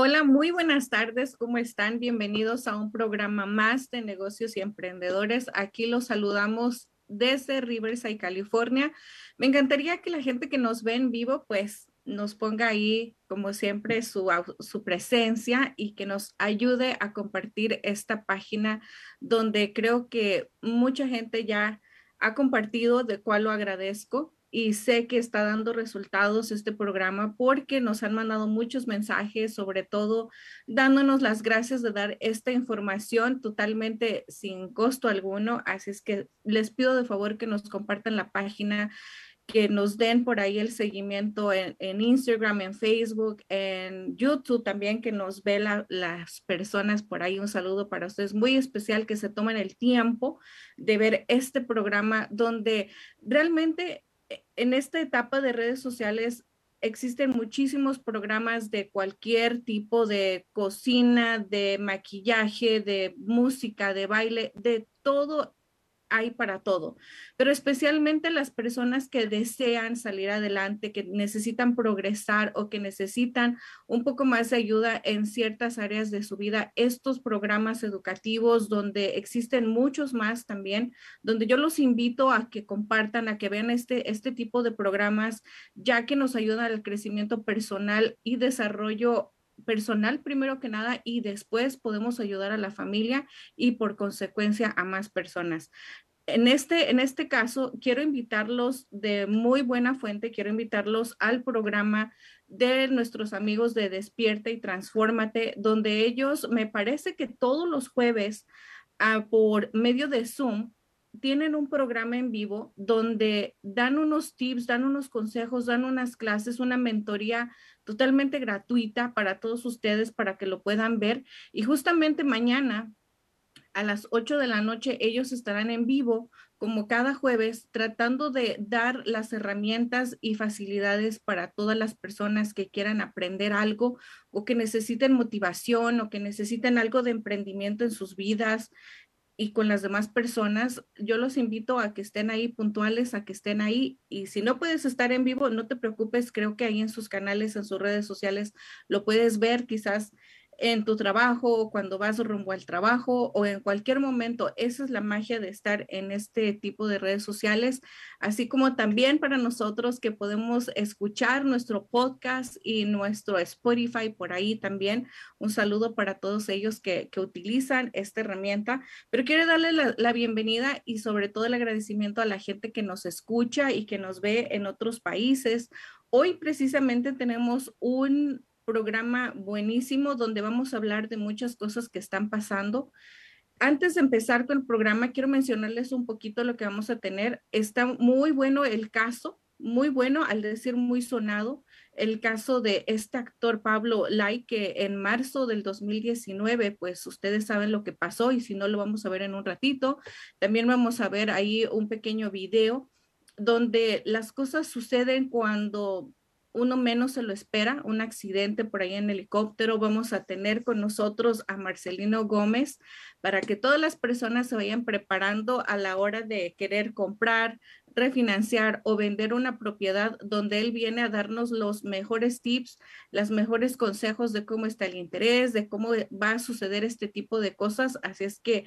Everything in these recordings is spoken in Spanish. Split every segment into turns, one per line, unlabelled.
Hola, muy buenas tardes. ¿Cómo están? Bienvenidos a un programa más de negocios y emprendedores. Aquí los saludamos desde Riverside, California. Me encantaría que la gente que nos ve en vivo, pues nos ponga ahí, como siempre, su, su, presencia y que nos ayude a compartir esta página donde creo que mucha gente ya ha compartido, de cual lo agradezco y sé que está dando resultados este programa porque nos han mandado muchos mensajes, sobre todo dándonos las gracias de dar esta información totalmente sin costo alguno. Así es que les pido de favor que nos compartan la página, que nos den por ahí el seguimiento en, Instagram, en Facebook, en YouTube también, que nos ve las personas por ahí. Un saludo para ustedes muy especial, que se tomen el tiempo de ver este programa donde realmente en esta etapa de redes sociales existen muchísimos programas de cualquier tipo de cocina, de maquillaje, de música, de baile, de todo hay para todo, pero especialmente las personas que desean salir adelante, que necesitan progresar o que necesitan un poco más de ayuda en ciertas áreas de su vida, estos programas educativos donde existen muchos más también, donde yo los invito a que compartan, a que vean este, este tipo de programas, ya que nos ayudan al crecimiento personal y desarrollo personal primero que nada y después podemos ayudar a la familia y por consecuencia a más personas. En este, en este caso, quiero invitarlos de muy buena fuente, quiero invitarlos al programa de nuestros amigos de Despierta y Transfórmate, donde ellos, me parece que todos los jueves, ah, por medio de Zoom, tienen un programa en vivo donde dan unos tips, dan unos consejos, dan unas clases, una mentoría totalmente gratuita para todos ustedes para que lo puedan ver. Y justamente mañana a las 8 de la noche ellos estarán en vivo como cada jueves tratando de dar las herramientas y facilidades para todas las personas que quieran aprender algo o que necesiten motivación o que necesiten algo de emprendimiento en sus vidas, y con las demás personas, yo los invito a que estén ahí puntuales, a que estén ahí. Y si no puedes estar en vivo, no te preocupes, creo que ahí en sus canales, en sus redes sociales, lo puedes ver. Quizás en tu trabajo, cuando vas rumbo al trabajo o en cualquier momento. Esa es la magia de estar en este tipo de redes sociales, así como también para nosotros que podemos escuchar nuestro podcast y nuestro Spotify por ahí también. Un saludo para todos ellos que, utilizan esta herramienta, pero quiero darle la, la bienvenida y sobre todo el agradecimiento a la gente que nos escucha y que nos ve en otros países. Hoy precisamente tenemos un programa buenísimo donde vamos a hablar de muchas cosas que están pasando. Antes de empezar con el programa, quiero mencionarles un poquito lo que vamos a tener. Está muy bueno el caso, muy bueno, al decir muy sonado, el caso de este actor Pablo Lai, que en marzo del 2019, pues ustedes saben lo que pasó y si no lo vamos a ver en un ratito. También vamos a ver ahí un pequeño video donde las cosas suceden cuando uno menos se lo espera, un accidente por ahí en helicóptero. Vamos a tener con nosotros a Marcelino Gómez para que todas las personas se vayan preparando a la hora de querer comprar, refinanciar o vender una propiedad donde él viene a darnos los mejores tips, los mejores consejos de cómo está el interés, de cómo va a suceder este tipo de cosas. Así es que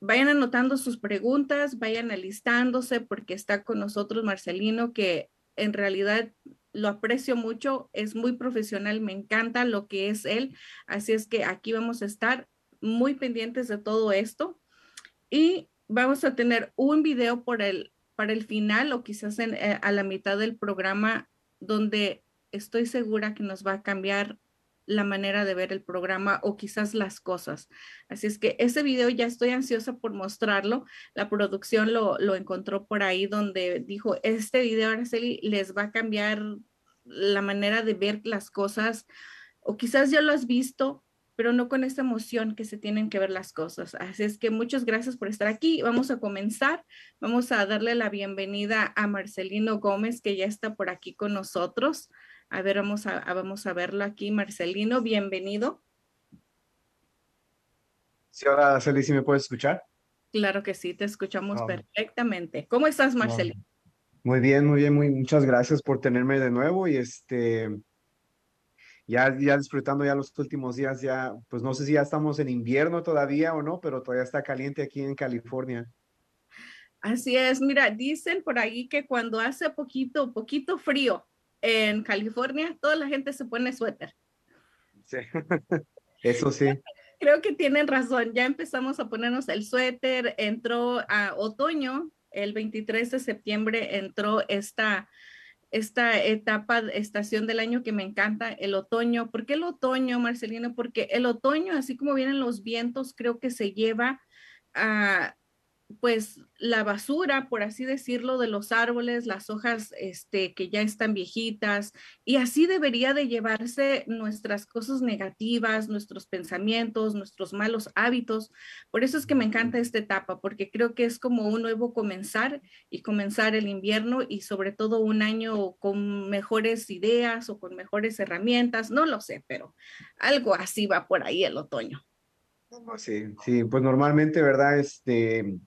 vayan anotando sus preguntas, vayan alistándose porque está con nosotros Marcelino que en realidad lo aprecio mucho, es muy profesional, me encanta lo que es él, así es que aquí vamos a estar muy pendientes de todo esto. Y vamos a tener un video por el, para el final o quizás eh, a la mitad del programa donde estoy segura que nos va a cambiar la manera de ver el programa o quizás las cosas. Así es que ese video ya estoy ansiosa por mostrarlo. La producción lo, lo encontró por ahí donde dijo, este video, Araceli, les va a cambiar la manera de ver las cosas o quizás ya lo has visto, pero no con esta emoción que se tienen que ver las cosas. Así es que muchas gracias por estar aquí. Vamos a comenzar. Vamos a darle la bienvenida a Marcelino Gómez, que ya está por aquí con nosotros. A ver, vamos a, vamos a verlo aquí. Marcelino, bienvenido.
Sí, hola, Celi, ¿sí me puedes escuchar?
Claro que sí, te escuchamos perfectamente. ¿Cómo estás, Marcelino?
Muy bien, muy bien, muy, muchas gracias por tenerme de nuevo y este, ya, ya disfrutando ya los últimos días, ya, pues no sé si ya estamos en invierno todavía o no, pero todavía está caliente aquí en California.
Así es, mira, dicen por ahí que cuando hace poquito, poquito frío en California, toda la gente se pone suéter.
Sí, eso sí.
Creo que tienen razón, ya empezamos a ponernos el suéter, entró a otoño, el 23 de septiembre entró esta, esta etapa, estación del año que me encanta, el otoño. ¿Por qué el otoño, Marcelino? Porque el otoño, así como vienen los vientos, creo que se lleva a pues la basura, por así decirlo, de los árboles, las hojas este, que ya están viejitas, y así debería de llevarse nuestras cosas negativas, nuestros pensamientos, nuestros malos hábitos. Por eso es que me encanta esta etapa, porque creo que es como un nuevo comenzar y comenzar el invierno y sobre todo un año con mejores ideas o con mejores herramientas, no lo sé, pero algo así va por ahí el otoño.
Sí, sí, pues normalmente, ¿verdad? Este,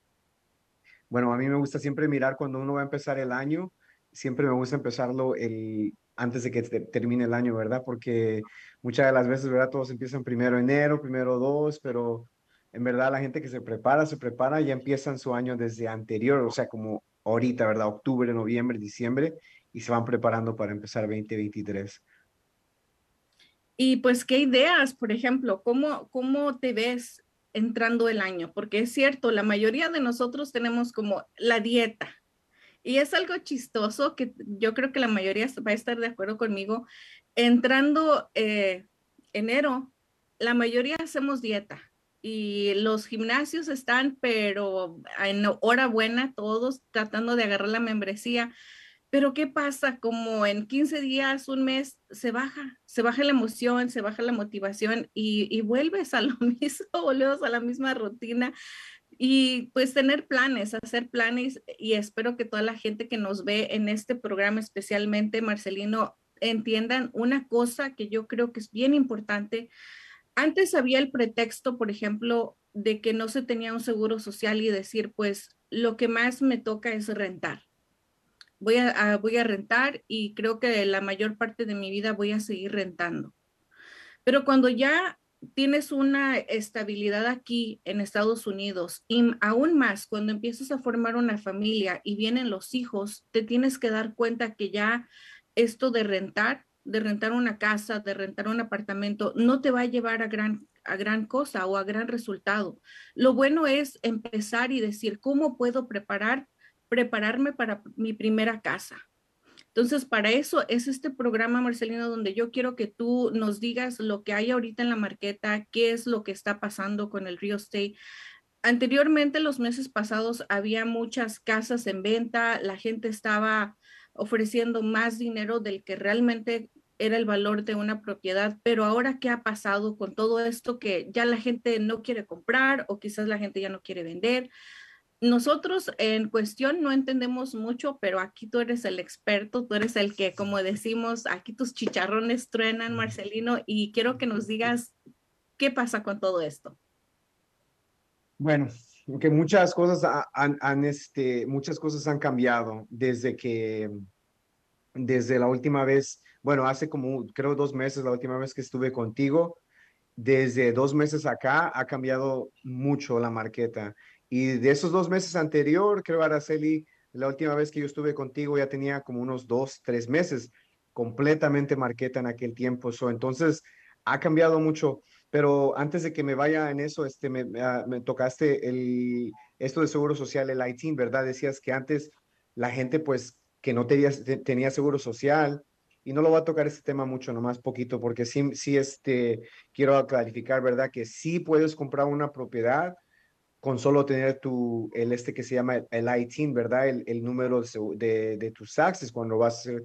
bueno, a mí me gusta siempre mirar cuando uno va a empezar el año, siempre me gusta empezarlo el, antes de que termine el año, ¿verdad? Porque muchas de las veces, ¿verdad? Todos empiezan primero enero, primero dos, pero en verdad la gente que se prepara, se prepara, ya empiezan su año desde anterior, o sea, como ahorita, ¿verdad? Octubre, noviembre, diciembre, y se van preparando para empezar 2023.
Y pues, ¿qué ideas, por ejemplo? ¿Cómo, cómo te ves entrando el año, porque es cierto, la mayoría de nosotros tenemos como la dieta. Y es algo chistoso que yo creo que la mayoría va a estar de acuerdo conmigo. Entrando eh, enero, la mayoría hacemos dieta y los gimnasios están, pero en hora buena, todos tratando de agarrar la membresía. Pero ¿qué pasa? Como en 15 días, un mes, se baja, se baja la emoción, se baja la motivación y, vuelves a lo mismo, volvemos a la misma rutina. Y pues tener planes, hacer planes y espero que toda la gente que nos ve en este programa, especialmente Marcelino, entiendan una cosa que yo creo que es bien importante. Antes había el pretexto, por ejemplo, de que no se tenía un seguro social y decir, pues lo que más me toca es rentar voy a, voy a rentar y creo que la mayor parte de mi vida voy a seguir rentando. Pero cuando ya tienes una estabilidad aquí en Estados Unidos y aún más cuando empiezas a formar una familia y vienen los hijos, te tienes que dar cuenta que ya esto de rentar, de rentar una casa, de rentar un apartamento, no te va a llevar a gran, a gran cosa o a gran resultado. Lo bueno es empezar y decir, ¿cómo puedo preparar prepararme para mi primera casa. Entonces, para eso es este programa, Marcelino, donde yo quiero que tú nos digas lo que hay ahorita en la marqueta, qué es lo que está pasando con el real estate. Anteriormente, los meses pasados, había muchas casas en venta, la gente estaba ofreciendo más dinero del que realmente era el valor de una propiedad, pero ahora qué ha pasado con todo esto que ya la gente no quiere comprar o quizás la gente ya no quiere vender nosotros en cuestión no entendemos mucho, pero aquí tú eres el experto, tú eres el que, como decimos, aquí tus chicharrones truenan, Marcelino, y quiero que nos digas qué pasa con todo esto.
Bueno, que muchas cosas han, este, muchas cosas han cambiado desde que, desde la última vez, bueno, hace como, creo, dos meses, la última vez que estuve contigo, desde dos meses acá ha cambiado mucho la marqueta. Y de esos dos meses anterior, creo, Araceli, la última vez que yo estuve contigo ya tenía como unos dos, tres meses completamente marqueta en aquel tiempo. So, entonces, ha cambiado mucho. Pero antes de que me vaya en eso, este, me, ah, me, tocaste el, esto de seguro social, el IT, ¿verdad? Decías que antes la gente, pues, que no tenía, tenía seguro social, y no lo va a tocar este tema mucho, nomás poquito, porque sí, sí este, quiero clarificar, ¿verdad? Que sí puedes comprar una propiedad con solo tener tu, el este que se llama el ITIN, ¿verdad? El, el número de, de, tus taxes cuando vas a hacer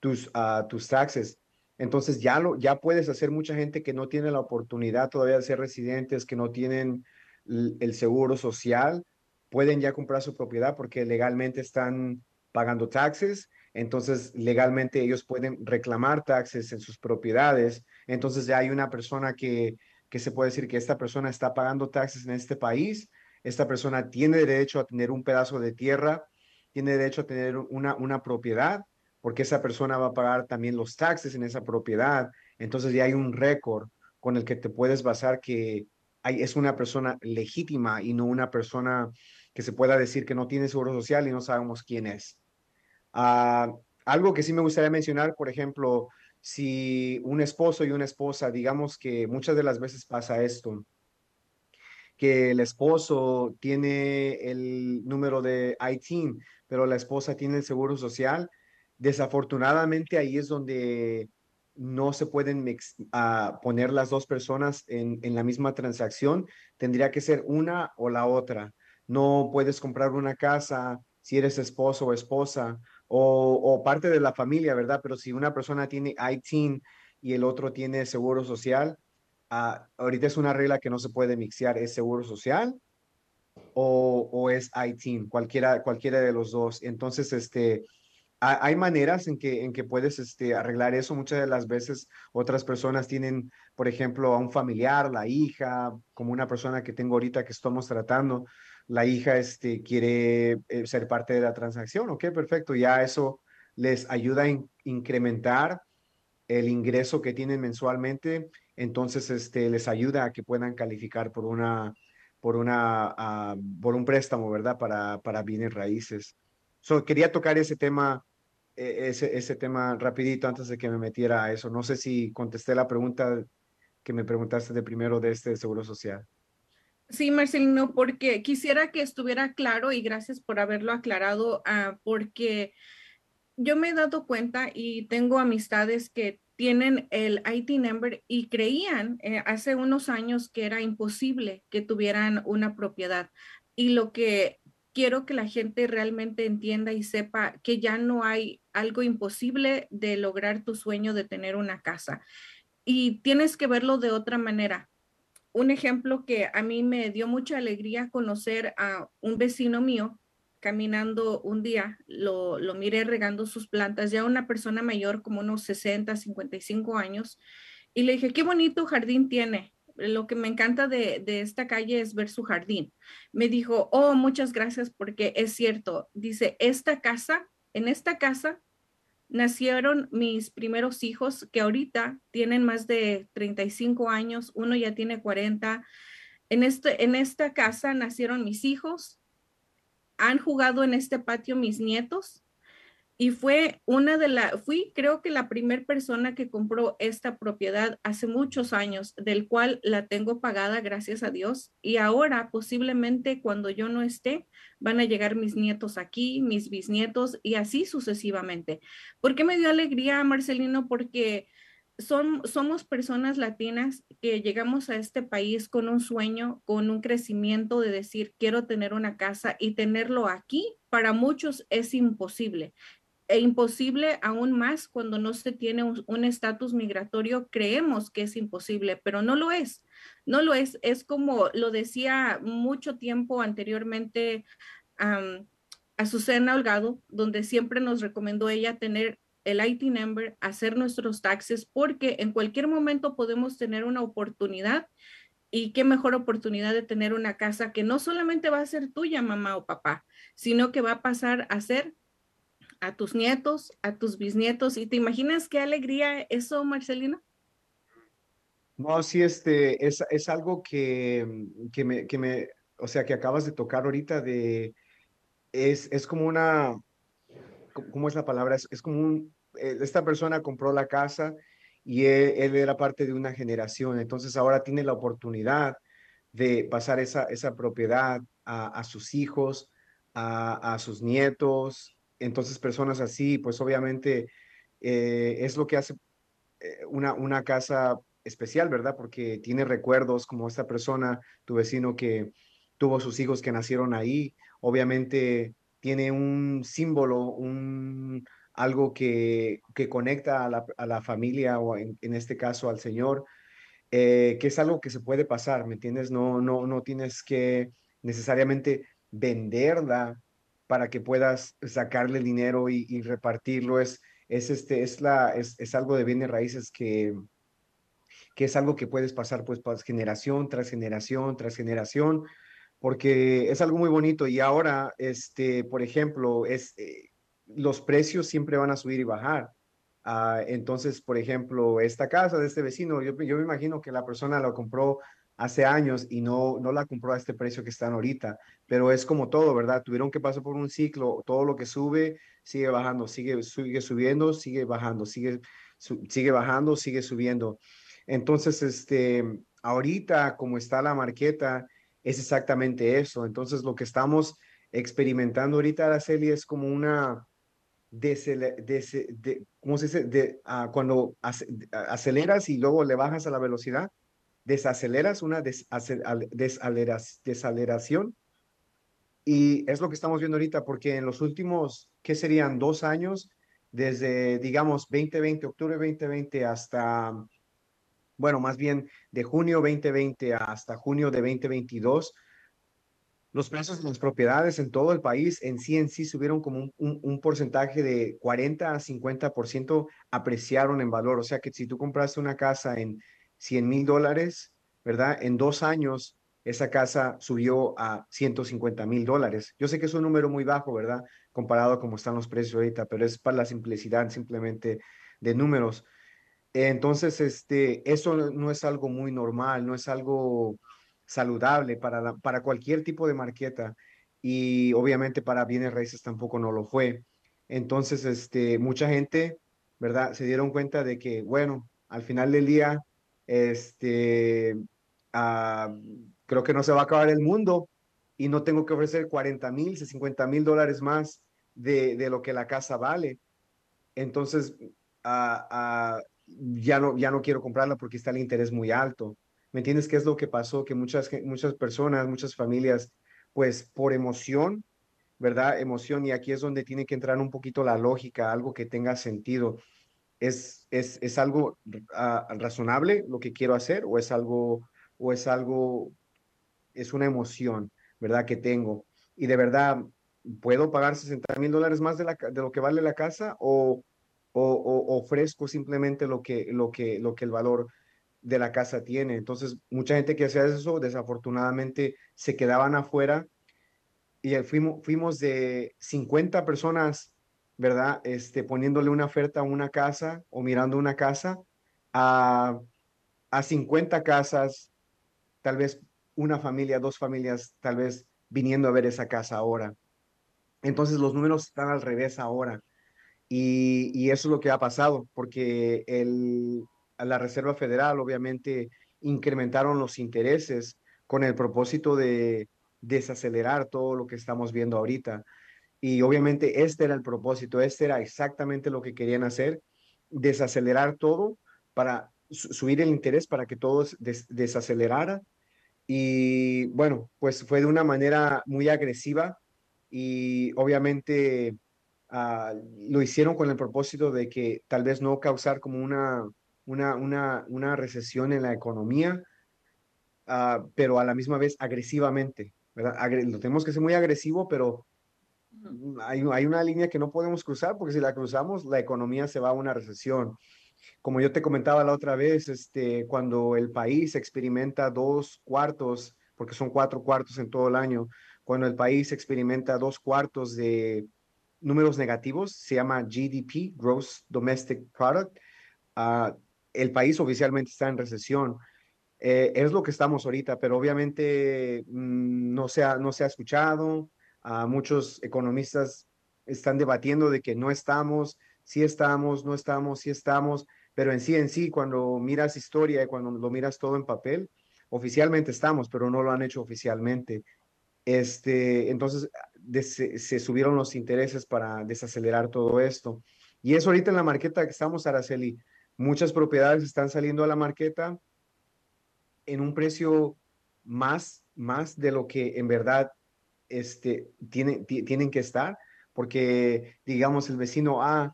tus, uh, tus taxes. Entonces ya, lo, ya puedes hacer mucha gente que no tiene la oportunidad todavía de ser residentes, que no tienen el seguro social, pueden ya comprar su propiedad porque legalmente están pagando taxes. Entonces, legalmente ellos pueden reclamar taxes en sus propiedades. Entonces, ya hay una persona que, que se puede decir que esta persona está pagando taxes en este país, esta persona tiene derecho a tener un pedazo de tierra tiene derecho a tener una, una propiedad porque esa persona va a pagar también los taxes en esa propiedad. Entonces ya hay un récord con el que te puedes basar que es una persona legítima y no una persona que se pueda decir que no tiene seguro social y no sabemos quién es. Ah, algo que sí me gustaría mencionar, por ejemplo, si un esposo y una esposa, digamos que muchas de las veces pasa esto, que el esposo tiene el número de ITIN, pero la esposa tiene el seguro social, desafortunadamente ahí es donde no se pueden uh, poner las dos personas en, en, la misma transacción, tendría que ser una o la otra. No puedes comprar una casa si eres esposo o esposa o, parte de la familia, ¿verdad? Pero si una persona tiene ITIN y el otro tiene seguro social, uh, ahorita es una regla que no se puede mixear, es seguro social o, o es ITIN, cualquiera, cualquiera de los dos. Entonces, este, hay maneras en que, en que puedes este, arreglar eso. Muchas de las veces otras personas tienen, por ejemplo, a un familiar, la hija, como una persona que tengo ahorita que estamos tratando, la hija este, quiere eh, ser parte de la transacción. Ok, perfecto. Ya eso les ayuda a incrementar el ingreso que tienen mensualmente. Entonces, este, les ayuda a que puedan calificar por una, por una, uh, por un préstamo, ¿verdad? Para, para bienes raíces. So, quería tocar ese tema e-, ese, ese tema rapidito antes de que me metiera a eso. No sé si contesté la pregunta que me preguntaste de primero de este Seguro Social.
Sí, Marcelino, porque quisiera que estuviera claro y gracias por haberlo aclarado, uh, porque yo me he dado cuenta y tengo amistades que tienen el IT number y creían eh, hace unos años que era imposible que tuvieran una propiedad. Y lo que quiero que la gente realmente entienda y sepa que ya no hay algo imposible de lograr tu sueño de tener una casa. Y tienes que verlo de otra manera. Un ejemplo que a mí me dio mucha alegría conocer a un vecino mío caminando un día, lo, lo miré regando sus plantas, ya una persona mayor como unos 60, 55 años, y le dije, qué bonito jardín tiene lo que me encanta de, esta calle es ver su jardín. Me dijo, oh, muchas gracias porque es cierto. Dice, esta casa, en esta casa nacieron mis primeros hijos que ahorita tienen más de 35 años, uno ya tiene 40. En, este, en esta casa nacieron mis hijos, han jugado en este patio mis nietos y fue una de las, fui creo que la primera persona que compró esta propiedad hace muchos años, del cual la tengo pagada, gracias a Dios. Y ahora posiblemente cuando yo no esté, van a llegar mis nietos aquí, mis bisnietos y así sucesivamente. ¿Por qué me dio alegría, Marcelino? Porque son, somos personas latinas que llegamos a este país con un sueño, con un crecimiento de decir, quiero tener una casa y tenerlo aquí, para muchos es imposible e imposible aún más cuando no se tiene un estatus migratorio, creemos que es imposible, pero no lo es. No lo es. Es como lo decía mucho tiempo anteriormente um, Azucena Holgado, donde siempre nos recomendó ella tener el IT number, hacer nuestros taxes, porque en cualquier momento podemos tener una oportunidad y qué mejor oportunidad de tener una casa que no solamente va a ser tuya, mamá o papá, sino que va a pasar a ser a tus nietos, a tus bisnietos. ¿Y te imaginas qué alegría eso, Marcelino?
No, sí, este, es, es algo que, que, me, que me, o sea, que acabas de tocar ahorita de, es, es como una, ¿cómo es la palabra? Es, es como un, eh, esta persona compró la casa y él, era parte de una generación, entonces ahora tiene la oportunidad de pasar esa, esa propiedad a, sus hijos, a, sus nietos, entonces, personas así, pues obviamente eh, es lo que hace eh, una, una casa especial, ¿verdad? Porque tiene recuerdos como esta persona, tu vecino que tuvo sus hijos que nacieron ahí, obviamente tiene un símbolo, un, algo que, que conecta a la, a la familia o en, este caso al Señor, eh, que es algo que se puede pasar, ¿me entiendes? No, no, no tienes que necesariamente venderla para que puedas sacarle dinero y, repartirlo. Es, es, este, es, la, es, es, algo de bienes raíces que, que es algo que puedes pasar pues, pues generación tras generación tras generación. porque es algo muy bonito y ahora, este, por ejemplo, es, eh, los precios siempre van a subir y bajar. Ah, entonces, por ejemplo, esta casa de este vecino, yo, yo me imagino que la persona la compró hace años y no, no la compró a este precio que están ahorita, pero es como todo, ¿verdad? Tuvieron que pasar por un ciclo, todo lo que sube sigue bajando, sigue, sigue subiendo, sigue bajando, sigue, sigue bajando, sigue subiendo. Entonces, este, ahorita como está la marqueta, es exactamente eso. Entonces, lo que estamos experimentando ahorita, Araceli, es como una, de, ¿cómo se dice? De, ah, cuando aceleras y luego le bajas a la velocidad, desaceleras una desaceleración. Y es lo que estamos viendo ahorita, porque en los últimos, ¿qué serían? Dos años, desde, digamos, 2020, octubre 2020 hasta bueno, más bien de junio 2020 hasta junio de 2022, los precios de las propiedades en todo el país en sí en sí subieron como un, porcentaje de 40 a 50% apreciaron en valor. O sea que si tú compraste una casa en 100 mil dólares, ¿verdad? En dos años esa casa subió a 150 mil dólares. Yo sé que es un número muy bajo, ¿verdad? Comparado a cómo están los precios ahorita, pero es para la simplicidad simplemente de números. Entonces, este, eso no es algo muy normal, no es algo saludable para, para cualquier tipo de marqueta y obviamente para bienes raíces tampoco no lo fue. Entonces, este, mucha gente, ¿verdad? Se dieron cuenta de que, bueno, al final del día, este, ah, creo que no se va a acabar el mundo y no tengo que ofrecer 40 mil, 50 mil dólares más de, lo que la casa vale. Entonces, uh, ya no, ya no quiero comprarla porque está el interés muy alto. ¿Me entiendes qué es lo que pasó? Que muchas, muchas personas, muchas familias, pues por emoción, ¿verdad? Emoción, y aquí es donde tiene que entrar un poquito la lógica, algo que tenga sentido. ¿Es, es, es algo razonable lo que quiero hacer o es algo, o es algo, es una emoción, ¿verdad? Que tengo. Y de verdad, ¿puedo pagar 60 mil dólares más de, la, de lo que vale la casa o, o, ofrezco simplemente lo que, lo, que, lo que el valor de la casa tiene. Entonces, mucha gente que hacía eso, desafortunadamente, se quedaban afuera y fuimos, fuimos de 50 personas, ¿verdad? Este, poniéndole una oferta a una casa o mirando una casa a, a 50 casas, tal vez una familia, dos familias, tal vez viniendo a ver esa casa ahora. Entonces los números están al revés ahora. Y, eso es lo que ha pasado, porque el, la Reserva Federal obviamente incrementaron los intereses con el propósito de desacelerar todo lo que estamos viendo ahorita. Y obviamente este era el propósito, este era exactamente lo que querían hacer, desacelerar todo para subir el interés para que todo desacelerara. Y bueno, pues fue de una manera muy agresiva y obviamente Ah, lo hicieron con el propósito de que tal vez no causar como una, una, una, una recesión en la economía, uh, pero a la misma vez agresivamente, ¿verdad? lo tenemos que ser muy agresivo, pero hay, hay una línea que no podemos cruzar porque si la cruzamos, la economía se va a una recesión. Como yo te comentaba la otra vez, este, cuando el país experimenta dos cuartos, porque son cuatro cuartos en todo el año, cuando el país experimenta dos cuartos de números negativos, se llama GDP, Gross Domestic Product. Ah, el país oficialmente está en recesión. Eh, es lo que estamos ahorita, pero obviamente mm, no, se ha, no se ha escuchado. Uh, muchos economistas están debatiendo de que no estamos, sí estamos, no estamos, sí estamos, pero en sí, en sí, cuando miras historia y cuando lo miras todo en papel, oficialmente estamos, pero no lo han hecho oficialmente. Este, entonces, se, subieron los intereses para desacelerar todo esto. Y eso ahorita en la marqueta que estamos, Araceli. Muchas propiedades están saliendo a la marqueta en un precio más, más de lo que en verdad este, tiene, tienen que estar, porque digamos el vecino A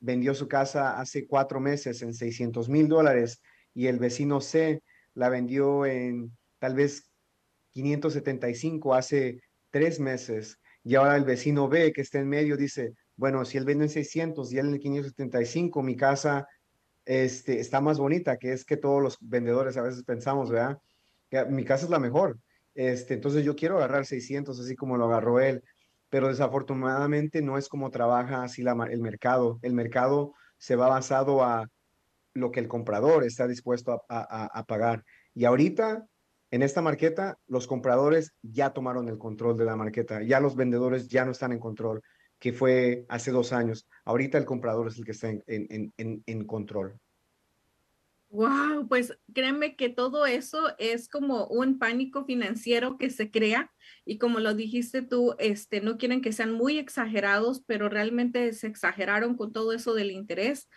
vendió su casa hace cuatro meses en 600 mil dólares y el vecino C la vendió en tal vez 575 hace tres meses y ahora el vecino ve que está en medio, dice, bueno, si él vende en 600 y él en 575, mi casa este, está más bonita, que es que todos los vendedores a veces pensamos, ¿verdad? Que mi casa es la mejor. Este, entonces yo quiero agarrar 600, así como lo agarró él, pero desafortunadamente no es como trabaja así la, el mercado. El mercado se va basado a lo que el comprador está dispuesto a, pagar. Y ahorita, en esta marqueta, los compradores ya tomaron el control de la marqueta, ya los vendedores ya no están en control, que fue hace dos años. Ahorita el comprador es el que está en control.
Wow, pues créeme que todo eso es como un pánico financiero que se crea y como lo dijiste tú, este, no quieren que sean muy exagerados, pero realmente se exageraron con todo eso del interés.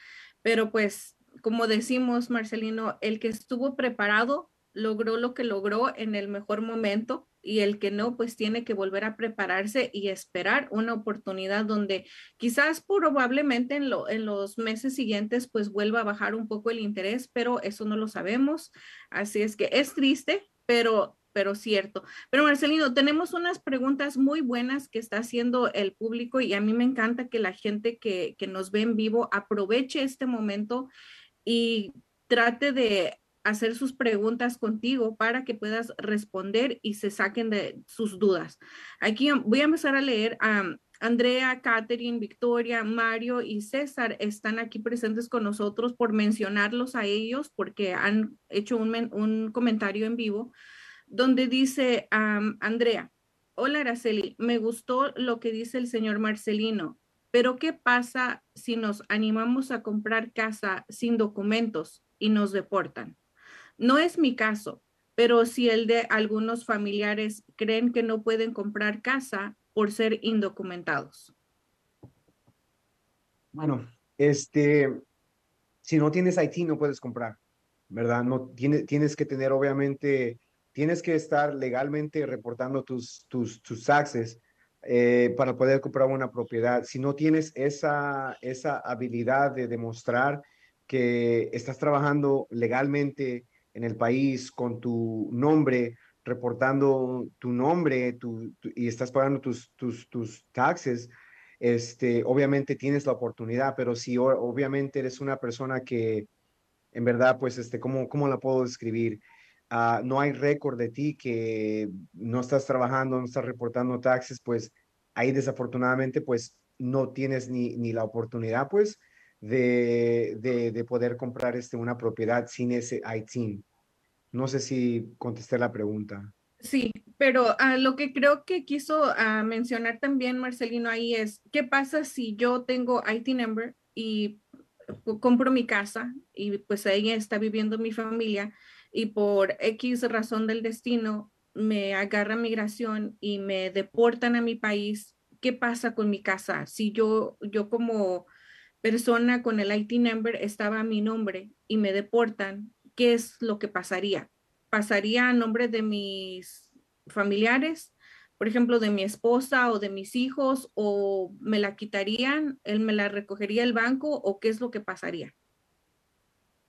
Pero pues, como decimos, Marcelino, el que estuvo preparado logró lo que logró en el mejor momento y el que no, pues tiene que volver a prepararse y esperar una oportunidad donde quizás probablemente en, los meses siguientes pues vuelva a bajar un poco el interés, pero eso no lo sabemos. Así es que es triste, pero pero cierto. Pero Marcelino, tenemos unas preguntas muy buenas que está haciendo el público y a mí me encanta que la gente que, que nos ve en vivo aproveche este momento y trate de hacer sus preguntas contigo para que puedas responder y se saquen de sus dudas. Aquí voy a empezar a leer Andrea, Catherine, Victoria, Mario y César están aquí presentes con nosotros por mencionarlos a ellos porque han hecho un, un comentario en vivo donde dice Andrea, hola Araceli, me gustó lo que dice el señor Marcelino, pero ¿qué pasa si nos animamos a comprar casa sin documentos y nos deportan? No es mi caso, pero si el de algunos familiares creen que no pueden comprar casa por ser indocumentados.
Bueno, este, si no tienes Haití no puedes comprar, ¿verdad? No tienes, tienes que tener obviamente, tienes que estar legalmente reportando tus, tus, tus taxes eh, para poder comprar una propiedad. Si no tienes esa, esa habilidad de demostrar que estás trabajando legalmente en el país con tu nombre, reportando tu nombre tu, y estás pagando tus, tus, tus taxes, este, obviamente tienes la oportunidad, pero si obviamente eres una persona que en verdad, pues, este, ¿cómo, cómo la puedo describir? Ah, no hay récord de ti que no estás trabajando, no estás reportando taxes, pues ahí desafortunadamente, pues no tienes ni, ni la oportunidad, pues, de, de, de, poder comprar este, una propiedad sin ese ITIN. No sé si contesté la pregunta.
Sí, pero uh, lo que creo que quiso uh, mencionar también Marcelino ahí es, ¿qué pasa si yo tengo IT number y compro mi casa y pues ahí está viviendo mi familia y por X razón del destino me agarra migración y me deportan a mi país? ¿Qué pasa con mi casa? Si yo, yo como persona con el IT number estaba a mi nombre y me deportan, ¿qué es lo que pasaría? ¿Pasaría a nombre de mis familiares? Por ejemplo, de mi esposa o de mis hijos, o me la quitarían, él me la recogería el banco, o qué es lo que pasaría?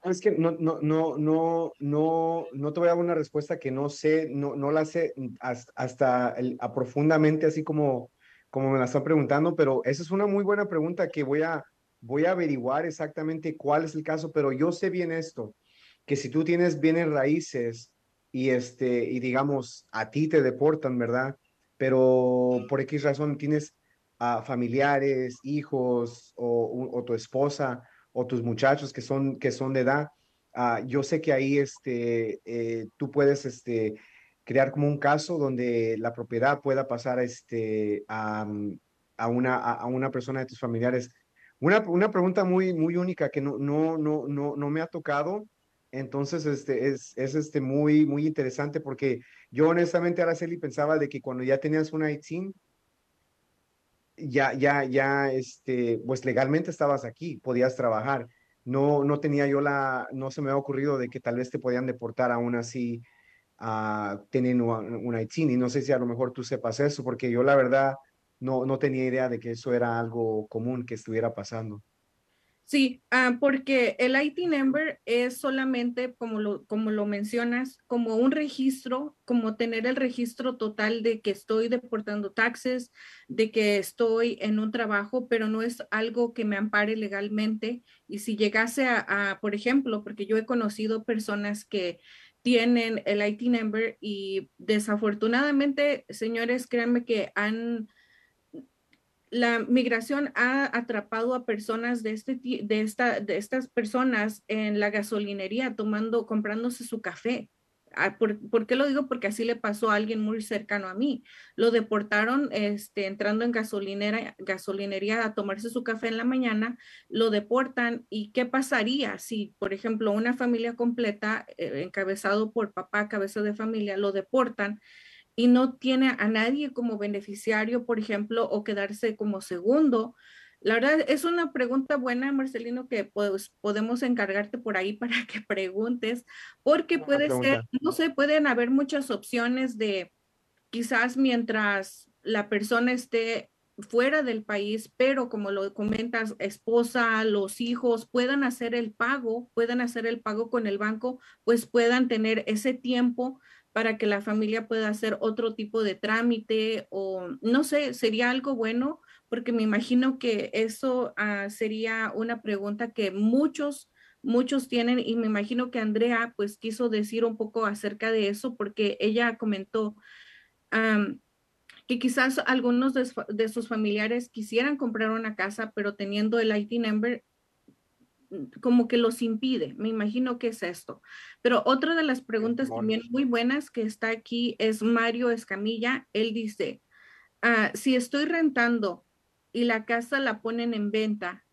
Es que no, no, no, no, no, no te voy a dar una respuesta que no sé, no, no la sé hasta, el, a profundamente, así como, como me la están preguntando, pero esa es una muy buena pregunta que voy a, voy a averiguar exactamente cuál es el caso, pero yo sé bien esto, que si tú tienes bienes raíces y este, y digamos, a ti te deportan, ¿verdad? Pero por X razón tienes familiares, hijos o, o, tu esposa o tus muchachos que son, que son de edad, uh, yo sé que ahí este, eh, tú puedes este, crear como un caso donde la propiedad pueda pasar este, a, una, a, una persona de tus familiares una, una pregunta muy, muy única que no, no, no, no, no me ha tocado. Entonces, este, es, es este muy, muy interesante porque yo honestamente, Araceli, pensaba de que cuando ya tenías una ITIN, ya, ya, ya, este, pues legalmente estabas aquí, podías trabajar. No, no tenía yo la, no se me ha ocurrido de que tal vez te podían deportar aún así a tener una ITIN. Y no sé si a lo mejor tú sepas eso, porque yo la verdad no, no tenía idea de que eso era algo común que estuviera pasando.
Sí, uh, porque el IT number es solamente, como lo, como lo mencionas, como un registro, como tener el registro total de que estoy deportando taxes, de que estoy en un trabajo, pero no es algo que me ampare legalmente. Y si llegase a, a por ejemplo, porque yo he conocido personas que tienen el IT number y desafortunadamente, señores, créanme que han la migración ha atrapado a personas de, este, de, esta, de estas personas en la gasolinería tomando, comprándose su café. Ah, ¿Por, qué lo digo? Porque así le pasó a alguien muy cercano a mí. Lo deportaron este, entrando en gasolinera, gasolinería a tomarse su café en la mañana, lo deportan y ¿qué pasaría si, por ejemplo, una familia completa, eh, encabezado por papá, cabeza de familia, lo deportan? Y no tiene a nadie como beneficiario, por ejemplo, o quedarse como segundo. La verdad es una pregunta buena, Marcelino, que pues, podemos encargarte por ahí para que preguntes, porque puede ser, no sé, pueden haber muchas opciones de quizás mientras la persona esté fuera del país, pero como lo comentas, esposa, los hijos puedan hacer el pago, puedan hacer el pago con el banco, pues puedan tener ese tiempo para que la familia pueda hacer otro tipo de trámite o no sé, sería algo bueno porque me imagino que eso ah, sería una pregunta que muchos muchos tienen y me imagino que Andrea pues quiso decir un poco acerca de eso porque ella comentó que quizás algunos de, de, sus familiares quisieran comprar una casa, pero teniendo el IT number como que los impide. Me imagino que es esto. Pero otra de las preguntas también muy buenas que está aquí es Mario Escamilla. Él dice, ah, si estoy rentando y la casa la ponen en venta,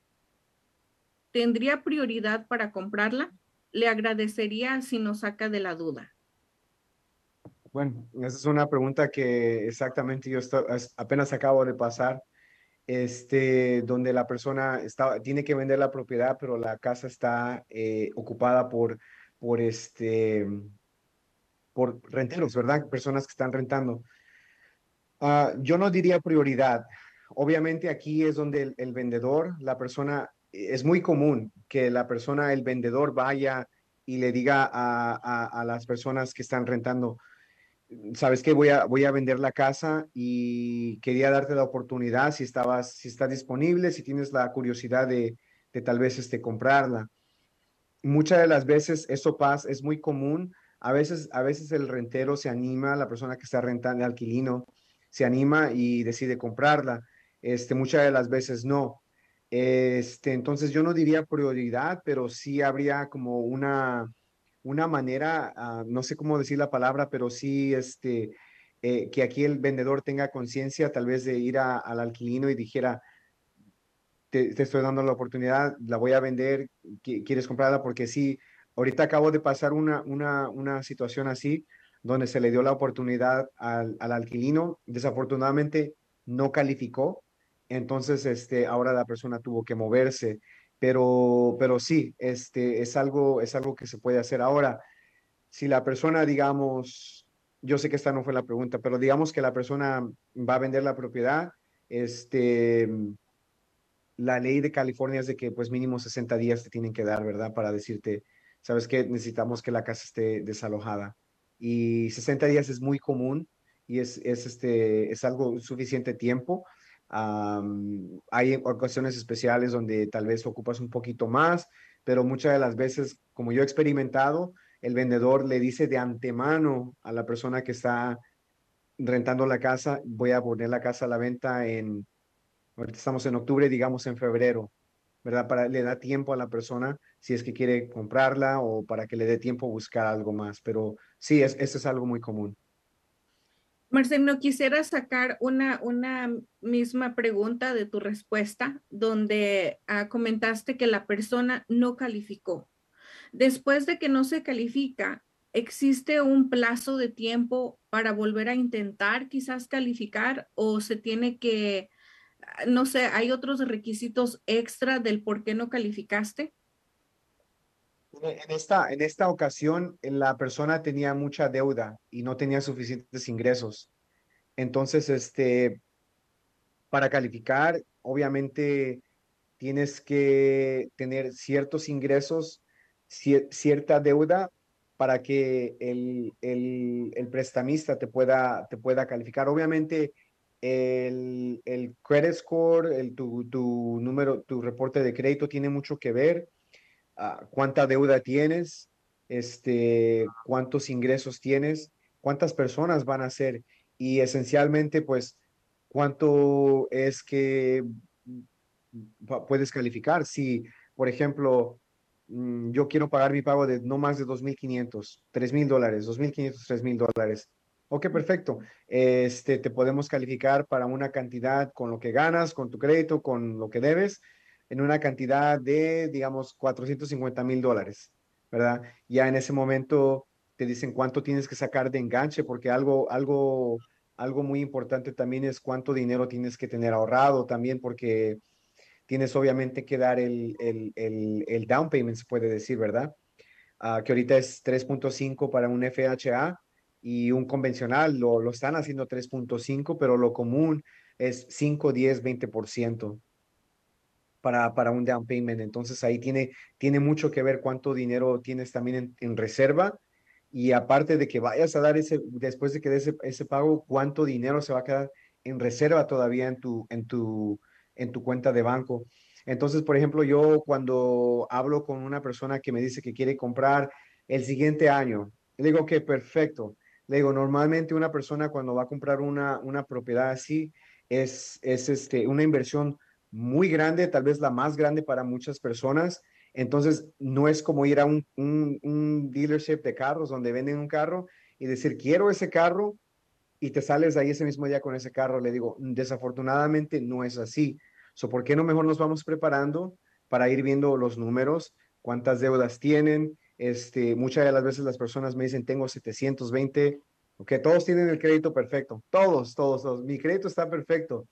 ¿tendría prioridad para comprarla? Le agradecería si nos saca de la duda.
Bueno, esa es una pregunta que exactamente yo apenas acabo de pasar este, donde la persona tiene que vender la propiedad, pero la casa está eh, ocupada por, por, este, por renteros, ¿verdad? Personas que están rentando. Ah, yo no diría prioridad. Obviamente aquí es donde el, vendedor, la persona, es muy común que la persona, el vendedor vaya y le diga a, a las personas que están rentando, sabes que voy a, voy a vender la casa y quería darte la oportunidad si estabas, si está disponible, si tienes la curiosidad de, de tal vez este, comprarla. Muchas de las veces eso pasa, es muy común. A veces, a veces el rentero se anima, la persona que está rentando, el alquilino, se anima y decide comprarla. Este, muchas de las veces no. Este, entonces yo no diría prioridad, pero sí habría como una, una manera, ah, no sé cómo decir la palabra, pero sí este, eh, que aquí el vendedor tenga conciencia tal vez de ir al alquilino y dijera, te, estoy dando la oportunidad, la voy a vender, ¿quieres comprarla? Porque sí, ahorita acabo de pasar una, una, una situación así, donde se le dio la oportunidad al, al alquilino, desafortunadamente no calificó, entonces este, ahora la persona tuvo que moverse pero, pero sí, este, es, algo, es algo que se puede hacer. Ahora, si la persona, digamos, yo sé que esta no fue la pregunta, pero digamos que la persona va a vender la propiedad, este, la ley de California es de que pues mínimo 60 días te tienen que dar, ¿verdad? Para decirte, sabes que necesitamos que la casa esté desalojada. Y 60 días es muy común y es, es, este, es algo suficiente tiempo hay ocasiones especiales donde tal vez ocupas un poquito más, pero muchas de las veces, como yo he experimentado, el vendedor le dice de antemano a la persona que está rentando la casa, voy a poner la casa a la venta en, ahorita estamos en octubre, digamos en febrero, ¿verdad? Para le da tiempo a la persona si es que quiere comprarla o para que le dé tiempo a buscar algo más, pero sí, es, eso es algo muy común.
Marcelo, quisiera sacar una, una misma pregunta de tu respuesta, donde ah, comentaste que la persona no calificó. Después de que no se califica, ¿existe un plazo de tiempo para volver a intentar quizás calificar o se tiene que, ah, no sé, hay otros requisitos extra del por qué no calificaste?
En esta, en esta ocasión, la persona tenía mucha deuda y no tenía suficientes ingresos. Entonces, este, para calificar, obviamente tienes que tener ciertos ingresos, cierta deuda para que el, el, prestamista te pueda, te pueda calificar. Obviamente, el, el credit score, el, tu, tu, número, tu reporte de crédito tiene mucho que ver. Ah, cuánta deuda tienes, este, cuántos ingresos tienes, cuántas personas van a ser y esencialmente, pues, cuánto es que puedes calificar. Si, por ejemplo, mm, yo quiero pagar mi pago de no más de 2.500, 3.000 dólares, 2.500, 3.000 dólares. Ok, perfecto. Este, te podemos calificar para una cantidad con lo que ganas, con tu crédito, con lo que debes, en una cantidad de, digamos, 450 mil dólares, ¿verdad? Ya en ese momento te dicen cuánto tienes que sacar de enganche, porque algo, algo, algo muy importante también es cuánto dinero tienes que tener ahorrado también, porque tienes obviamente que dar el, el, el, down payment, se puede decir, ¿verdad? Uh, que ahorita es 3.5 para un FHA y un convencional lo, lo están haciendo 3.5, pero lo común es 5, 10, 20% para, para un down payment. Entonces ahí tiene, tiene mucho que ver cuánto dinero tienes también en, reserva y aparte de que vayas a dar ese, después de que des ese, ese, pago, cuánto dinero se va a quedar en reserva todavía en tu, en tu, en tu cuenta de banco. Entonces, por ejemplo, yo cuando hablo con una persona que me dice que quiere comprar el siguiente año, le digo que perfecto, le digo, normalmente una persona cuando va a comprar una, una propiedad así, es, es este, una inversión muy grande, tal vez la más grande para muchas personas. Entonces, no es como ir a un, un, un dealership de carros donde venden un carro y decir, quiero ese carro y te sales de ahí ese mismo día con ese carro. Le digo, desafortunadamente no es así. So, ¿Por qué no mejor nos vamos preparando para ir viendo los números, cuántas deudas tienen, este, muchas de las veces las personas me dicen, tengo 720, ok, todos tienen el crédito perfecto, todos, todos, todos, mi crédito está perfecto.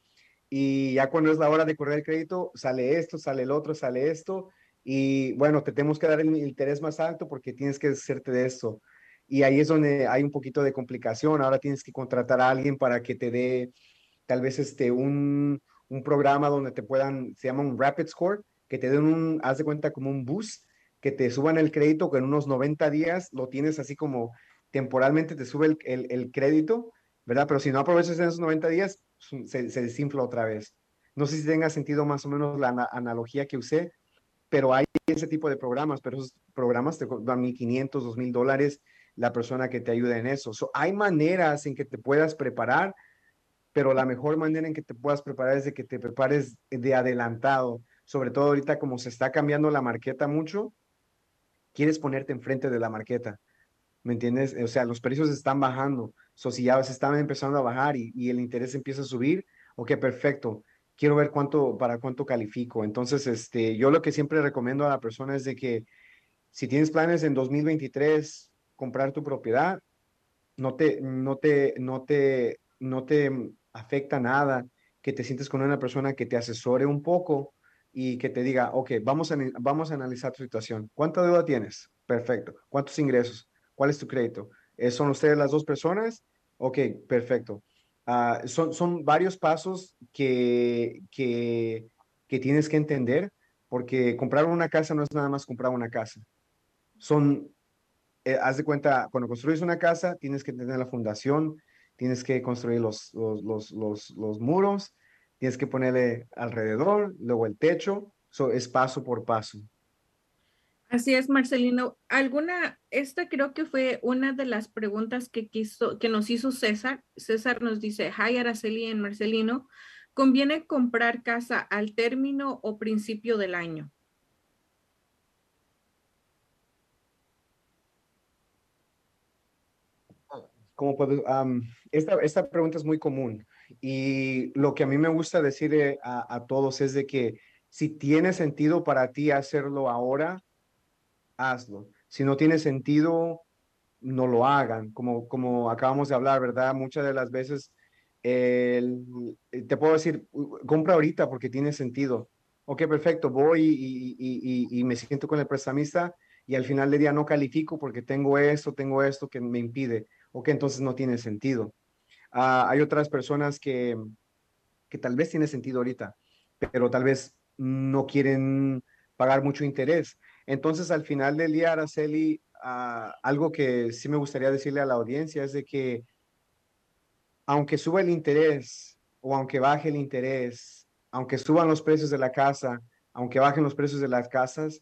Y ya cuando es la hora de correr el crédito, sale esto, sale el otro, sale esto. Y bueno, te tenemos que dar el interés más alto porque tienes que hacerte de esto. Y ahí es donde hay un poquito de complicación. Ahora tienes que contratar a alguien para que te dé tal vez este, un, un programa donde te puedan, se llama un Rapid Score, que te den un, haz de cuenta como un boost que te suban el crédito, que en unos 90 días lo tienes así como temporalmente te sube el, el, crédito, ¿verdad? Pero si no aprovechas en esos 90 días, se, se, desinfla otra vez. No sé si tenga sentido más o menos la analogía que usé, pero hay ese tipo de programas, pero esos programas te dan 1.500, 2.000 dólares la persona que te ayuda en eso. hay maneras en que te puedas preparar, pero la mejor manera en que te puedas preparar es de que te prepares de adelantado, sobre todo ahorita como se está cambiando la marqueta mucho, quieres ponerte enfrente de la marqueta. ¿Me entiendes? O sea, los precios están bajando. So, si ya se están empezando a bajar y, y, el interés empieza a subir, ok, perfecto. Quiero ver cuánto, para cuánto califico. Entonces, este, yo lo que siempre recomiendo a la persona es de que si tienes planes en 2023 comprar tu propiedad, no te, no te, no te, no te afecta nada que te sientes con una persona que te asesore un poco y que te diga, ok, vamos a, vamos a analizar tu situación. ¿Cuánta deuda tienes? Perfecto. ¿Cuántos ingresos? ¿Cuál es tu crédito? Eh, ¿Son ustedes las dos personas? Ok, perfecto. Uh, son, son varios pasos que, que, que tienes que entender, porque comprar una casa no es nada más comprar una casa. Son, eh, haz de cuenta, cuando construyes una casa, tienes que tener la fundación, tienes que construir los, los, los, los, los muros, tienes que ponerle alrededor, luego el techo, eso es paso por paso.
Así es, Marcelino. Alguna, esta creo que fue una de las preguntas que quiso, que nos hizo César. César nos dice, hi Araceli en Marcelino, ¿conviene comprar casa al término o principio del año?
Como puedo, esta, esta pregunta es muy común. Y lo que a mí me gusta decirle a, todos es de que si tiene sentido para ti hacerlo ahora, hazlo. Si no tiene sentido, no lo hagan. Como, como acabamos de hablar, ¿verdad? Muchas de las veces te puedo decir, compra ahorita porque tiene sentido. Ok, perfecto, voy y, me siento con el prestamista y al final del día no califico porque tengo esto, tengo esto que me impide. Ok, entonces no tiene sentido. Ah, hay otras personas que, que tal vez tiene sentido ahorita, pero tal vez no quieren pagar mucho interés. Entonces, al final del día, Araceli, uh, algo que sí me gustaría decirle a la audiencia es de que aunque suba el interés o aunque baje el interés, aunque suban los precios de la casa, aunque bajen los precios de las casas,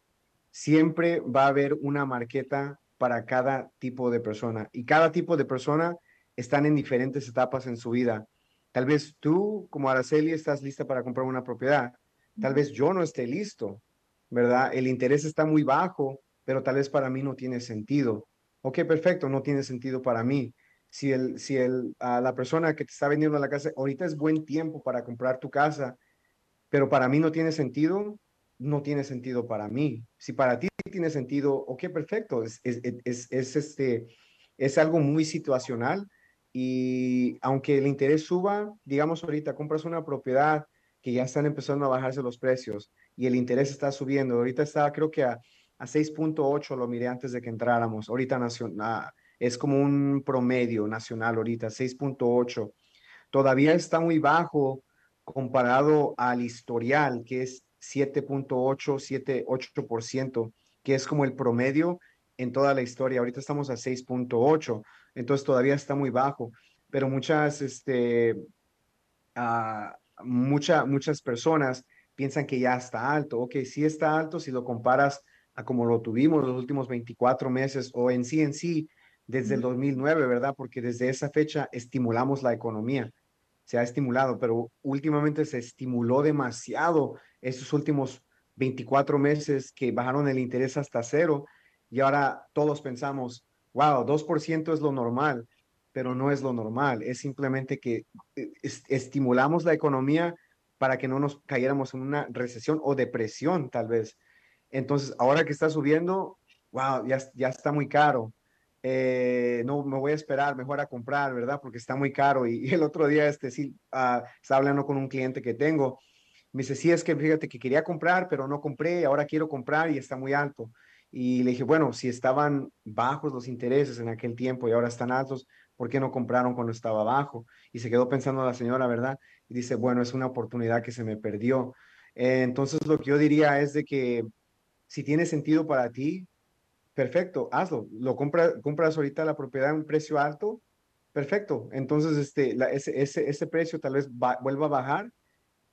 siempre va a haber una marqueta para cada tipo de persona y cada tipo de persona están en diferentes etapas en su vida. Tal vez tú, como Araceli, estás lista para comprar una propiedad. Tal vez yo no esté listo, ¿verdad? El interés está muy bajo, pero tal vez para mí no tiene sentido. Ok, perfecto, no tiene sentido para mí. Si, el, si el, a la persona que te está vendiendo la casa, ahorita es buen tiempo para comprar tu casa, pero para mí no tiene sentido, no tiene sentido para mí. Si para ti tiene sentido, ok, perfecto, es, es, es, es este, es algo muy situacional y aunque el interés suba, digamos ahorita compras una propiedad que ya están empezando a bajarse los precios y el interés está subiendo, ahorita está creo que a, a 6.8 lo miré antes de que entráramos, ahorita nacional, es como un promedio nacional ahorita, 6.8, todavía está muy bajo comparado al historial que es 7.8, 7.8%, que es como el promedio en toda la historia. Ahorita estamos a 6.8, entonces todavía está muy bajo, pero muchas, este, uh, mucha, muchas personas piensan que ya está alto. Ok, sí está alto si lo comparas a como lo tuvimos los últimos 24 meses o en sí en sí desde el 2009, ¿verdad? Porque desde esa fecha estimulamos la economía se ha estimulado, pero últimamente se estimuló demasiado estos últimos 24 meses que bajaron el interés hasta cero y ahora todos pensamos, wow, 2% es lo normal, pero no es lo normal, es simplemente que eh, estimulamos la economía para que no nos cayéramos en una recesión o depresión tal vez. Entonces, ahora que está subiendo, wow, ya, ya está muy caro. Eh, no me voy a esperar, mejor a comprar, ¿verdad? Porque está muy caro. Y, el otro día, este, sí, uh, estaba hablando con un cliente que tengo. Me dice, sí, es que fíjate que quería comprar, pero no compré, ahora quiero comprar y está muy alto. Y le dije, bueno, si estaban bajos los intereses en aquel tiempo y ahora están altos, ¿por qué no compraron cuando estaba bajo? Y se quedó pensando la señora, ¿verdad? Y dice, bueno, es una oportunidad que se me perdió. Eh, entonces, lo que yo diría es de que si tiene sentido para ti, perfecto, hazlo. Lo compra, compras ahorita la propiedad a un precio alto, perfecto. Entonces, este, ese, ese, precio tal vez vuelva a bajar,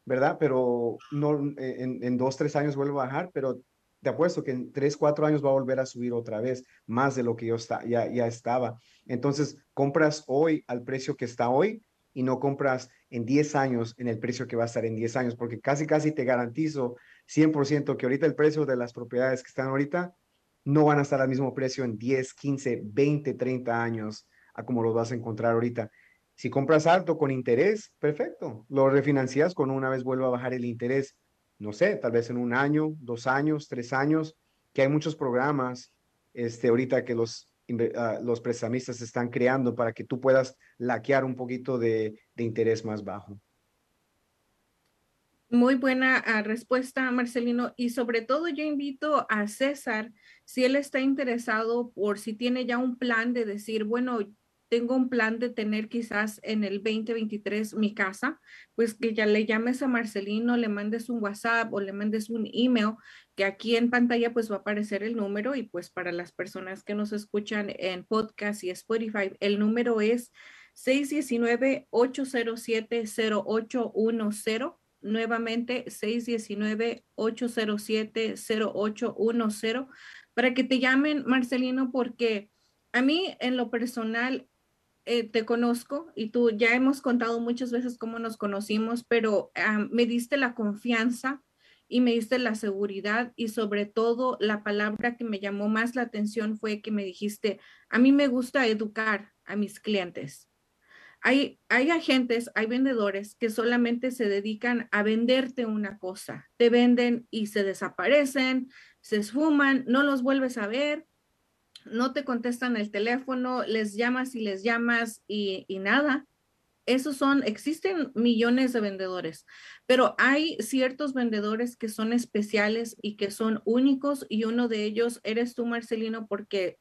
¿verdad? Pero no en, en, dos, tres años vuelva a bajar, pero te apuesto que en tres, cuatro años va a volver a subir otra vez, más de lo que yo está, ya, ya estaba. Entonces, compras hoy al precio que está hoy y no compras en 10 años en el precio que va a estar en 10 años, porque casi, casi te garantizo 100% que ahorita el precio de las propiedades que están ahorita no van a estar al mismo precio en 10, 15, 20, 30 años a como los vas a encontrar ahorita. Si compras alto con interés, perfecto. Lo refinancias con una vez vuelva a bajar el interés. No sé, tal vez en un año, dos años, tres años, que hay muchos programas este, ahorita que los, uh, los prestamistas están creando para que tú puedas laquear un poquito de, de interés más bajo.
Muy buena uh, respuesta, Marcelino. Y sobre todo yo invito a César, si él está interesado por si tiene ya un plan de decir, bueno, tengo un plan de tener quizás en el 2023 mi casa, pues que ya le llames a Marcelino, le mandes un WhatsApp o le mandes un email, que aquí en pantalla pues va a aparecer el número y pues para las personas que nos escuchan en podcast y Spotify, el número es 619-807-0810 nuevamente 619-807-0810 para que te llamen, Marcelino, porque a mí en lo personal eh, te conozco y tú ya hemos contado muchas veces cómo nos conocimos, pero uh, me diste la confianza y me diste la seguridad y sobre todo la palabra que me llamó más la atención fue que me dijiste, a mí me gusta educar a mis clientes. Hay, hay agentes, hay vendedores que solamente se dedican a venderte una cosa. Te venden y se desaparecen, se esfuman, no los vuelves a ver, no te contestan el teléfono, les llamas y les llamas y, y nada. Esos son, existen millones de vendedores, pero hay ciertos vendedores que son especiales y que son únicos y uno de ellos eres tú, Marcelino, porque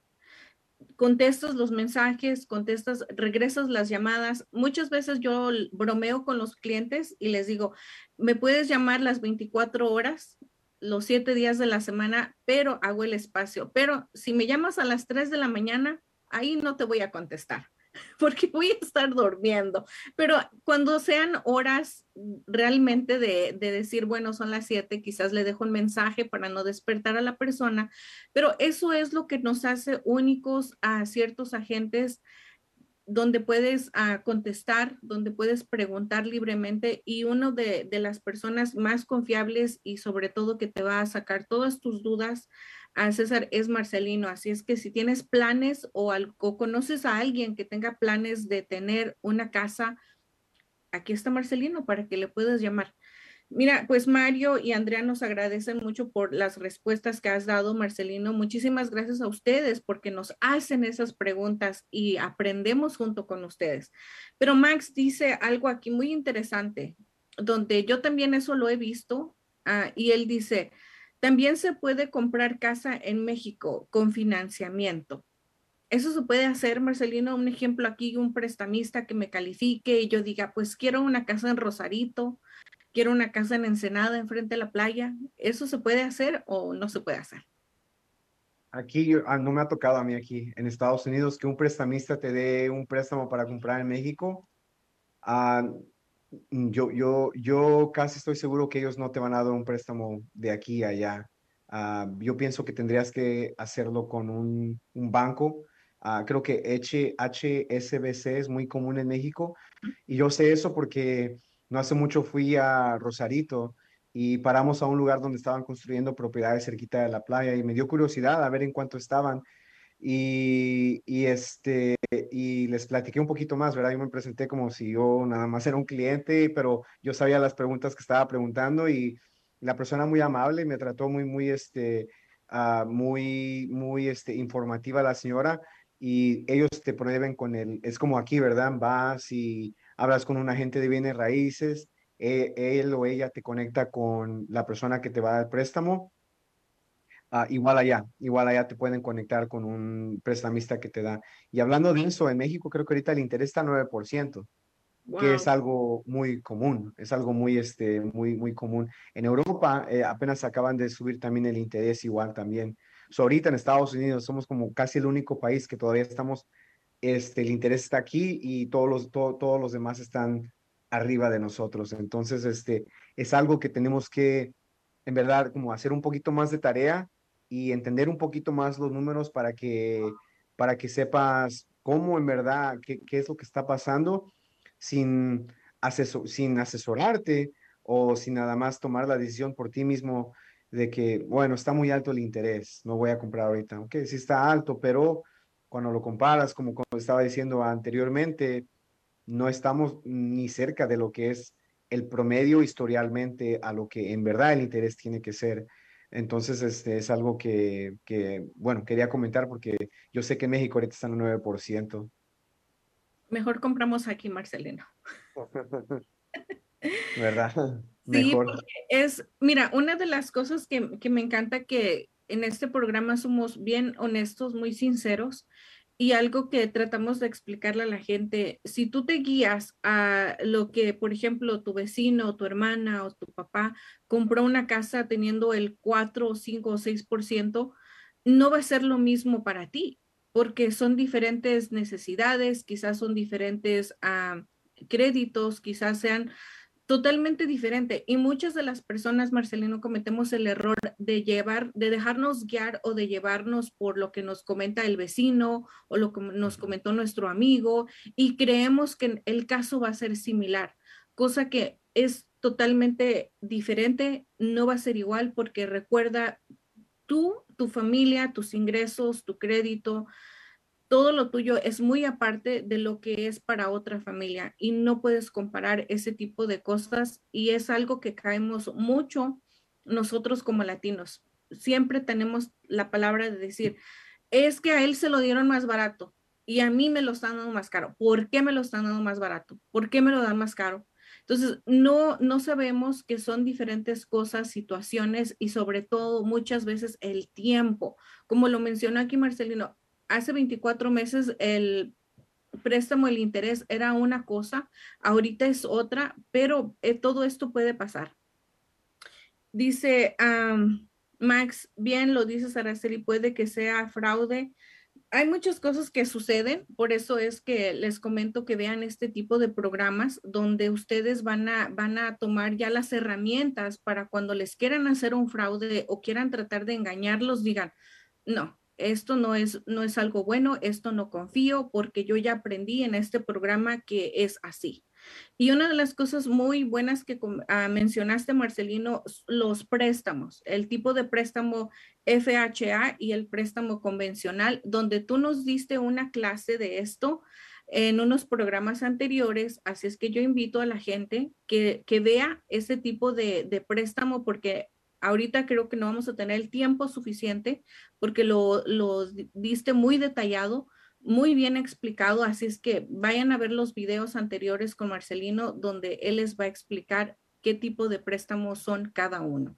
contestas los mensajes, contestas, regresas las llamadas. Muchas veces yo bromeo con los clientes y les digo, me puedes llamar las 24 horas, los 7 días de la semana, pero hago el espacio. Pero si me llamas a las 3 de la mañana, ahí no te voy a contestar. porque voy a estar durmiendo. Pero cuando sean horas realmente de, decir, bueno, son las siete, quizás le dejo un mensaje para no despertar a la persona, pero eso es lo que nos hace únicos a ciertos agentes donde puedes uh, contestar, donde puedes preguntar libremente y uno de, de, las personas más confiables y sobre todo que te va a sacar todas tus dudas a César es Marcelino. Así es que si tienes planes o, al, o conoces a alguien que tenga planes de tener una casa, aquí está Marcelino para que le puedas llamar. Mira, pues Mario y Andrea nos agradecen mucho por las respuestas que has dado, Marcelino. Muchísimas gracias a ustedes porque nos hacen esas preguntas y aprendemos junto con ustedes. Pero Max dice algo aquí muy interesante, donde yo también eso lo he visto, uh, y él dice, también se puede comprar casa en México con financiamiento. Eso se puede hacer, Marcelino, un ejemplo aquí, un prestamista que me califique y yo diga, pues quiero una casa en Rosarito, quiero una casa en Ensenada, enfrente de la playa. ¿Eso se puede hacer o no se puede hacer?
Aquí ah, no me ha tocado a mí aquí en Estados Unidos que un prestamista te dé un préstamo para comprar en México. Uh, yo, yo, yo casi estoy seguro que ellos no te van a dar un préstamo de aquí a allá. Uh, yo pienso que tendrías que hacerlo con un, un banco. Uh, creo que HSBC es muy común en México. Y yo sé eso porque no hace mucho fui a Rosarito y paramos a un lugar donde estaban construyendo propiedades cerquita de la playa y me dio curiosidad a ver en cuánto estaban. Y, y, este, y les platiqué un poquito más, ¿verdad? Yo me presenté como si yo nada más era un cliente, pero yo sabía las preguntas que estaba preguntando y la persona muy amable me trató muy, muy, este, uh, muy, muy, este, informativa la señora y ellos te prohíben con el, es como aquí, ¿verdad? Vas y hablas con un agente de bienes raíces, eh, él o ella te conecta con la persona que te va a dar préstamo. Uh, igual allá, igual allá te pueden conectar con un prestamista que te da. Y hablando de eso, en México creo que ahorita el interés está 9%, wow. que es algo muy común, es algo muy, este, muy, muy común. En Europa eh, apenas acaban de subir también el interés igual también. So, ahorita en Estados Unidos somos como casi el único país que todavía estamos este, el interés está aquí y todos los, to, todos los demás están arriba de nosotros. Entonces, este, es algo que tenemos que, en verdad, como hacer un poquito más de tarea y entender un poquito más los números para que, para que sepas cómo en verdad, qué, qué es lo que está pasando sin, asesor, sin asesorarte o sin nada más tomar la decisión por ti mismo de que, bueno, está muy alto el interés, no voy a comprar ahorita. Ok, sí está alto, pero cuando lo comparas, como, como estaba diciendo anteriormente, no estamos ni cerca de lo que es el promedio historialmente a lo que en verdad el interés tiene que ser. Entonces, este es algo que, que bueno, quería comentar porque yo sé que en México ahorita están en 9%.
Mejor compramos aquí, Marcelino.
¿Verdad?
Sí, Mejor. es, mira, una de las cosas que, que me encanta que, en este programa somos bien honestos, muy sinceros y algo que tratamos de explicarle a la gente, si tú te guías a lo que, por ejemplo, tu vecino, tu hermana o tu papá compró una casa teniendo el 4 o 5 o 6%, no va a ser lo mismo para ti, porque son diferentes necesidades, quizás son diferentes uh, créditos, quizás sean totalmente diferente. Y muchas de las personas, Marcelino, cometemos el error de llevar, de dejarnos guiar o de llevarnos por lo que nos comenta el vecino o lo que nos comentó nuestro amigo y creemos que el caso va a ser similar, cosa que es totalmente diferente, no va a ser igual porque recuerda tú, tu familia, tus ingresos, tu crédito, todo lo tuyo es muy aparte de lo que es para otra familia y no puedes comparar ese tipo de cosas y es algo que caemos mucho nosotros como latinos. Siempre tenemos la palabra de decir, es que a él se lo dieron más barato y a mí me lo están dando más caro. ¿Por qué me lo están dando más barato? ¿Por qué me lo dan más caro? Entonces, no, no sabemos que son diferentes cosas, situaciones y sobre todo muchas veces el tiempo. Como lo mencionó aquí Marcelino, hace 24 meses el préstamo, el interés era una cosa, ahorita es otra, pero eh, todo esto puede pasar. Dice um, Max, bien lo dices Araceli, puede que sea fraude. hay muchas cosas que suceden, por eso es que les comento que vean este tipo de programas donde ustedes van a, van a tomar ya las herramientas para cuando les quieran hacer un fraude o quieran tratar de engañarlos, digan, no, esto no es, no es algo bueno, esto no confío porque yo ya aprendí en este programa que es así. Y una de las cosas muy buenas que ah, mencionaste, Marcelino, los préstamos, el tipo de préstamo FHA y el préstamo convencional, donde tú nos diste una clase de esto en unos programas anteriores, así es que yo invito a la gente que, vea ese tipo de, de préstamo porque ahorita creo que no vamos a tener el tiempo suficiente porque lo, lo diste muy detallado, muy bien explicado, así es que vayan a ver los videos anteriores con Marcelino donde él les va a explicar qué tipo de préstamos son cada uno.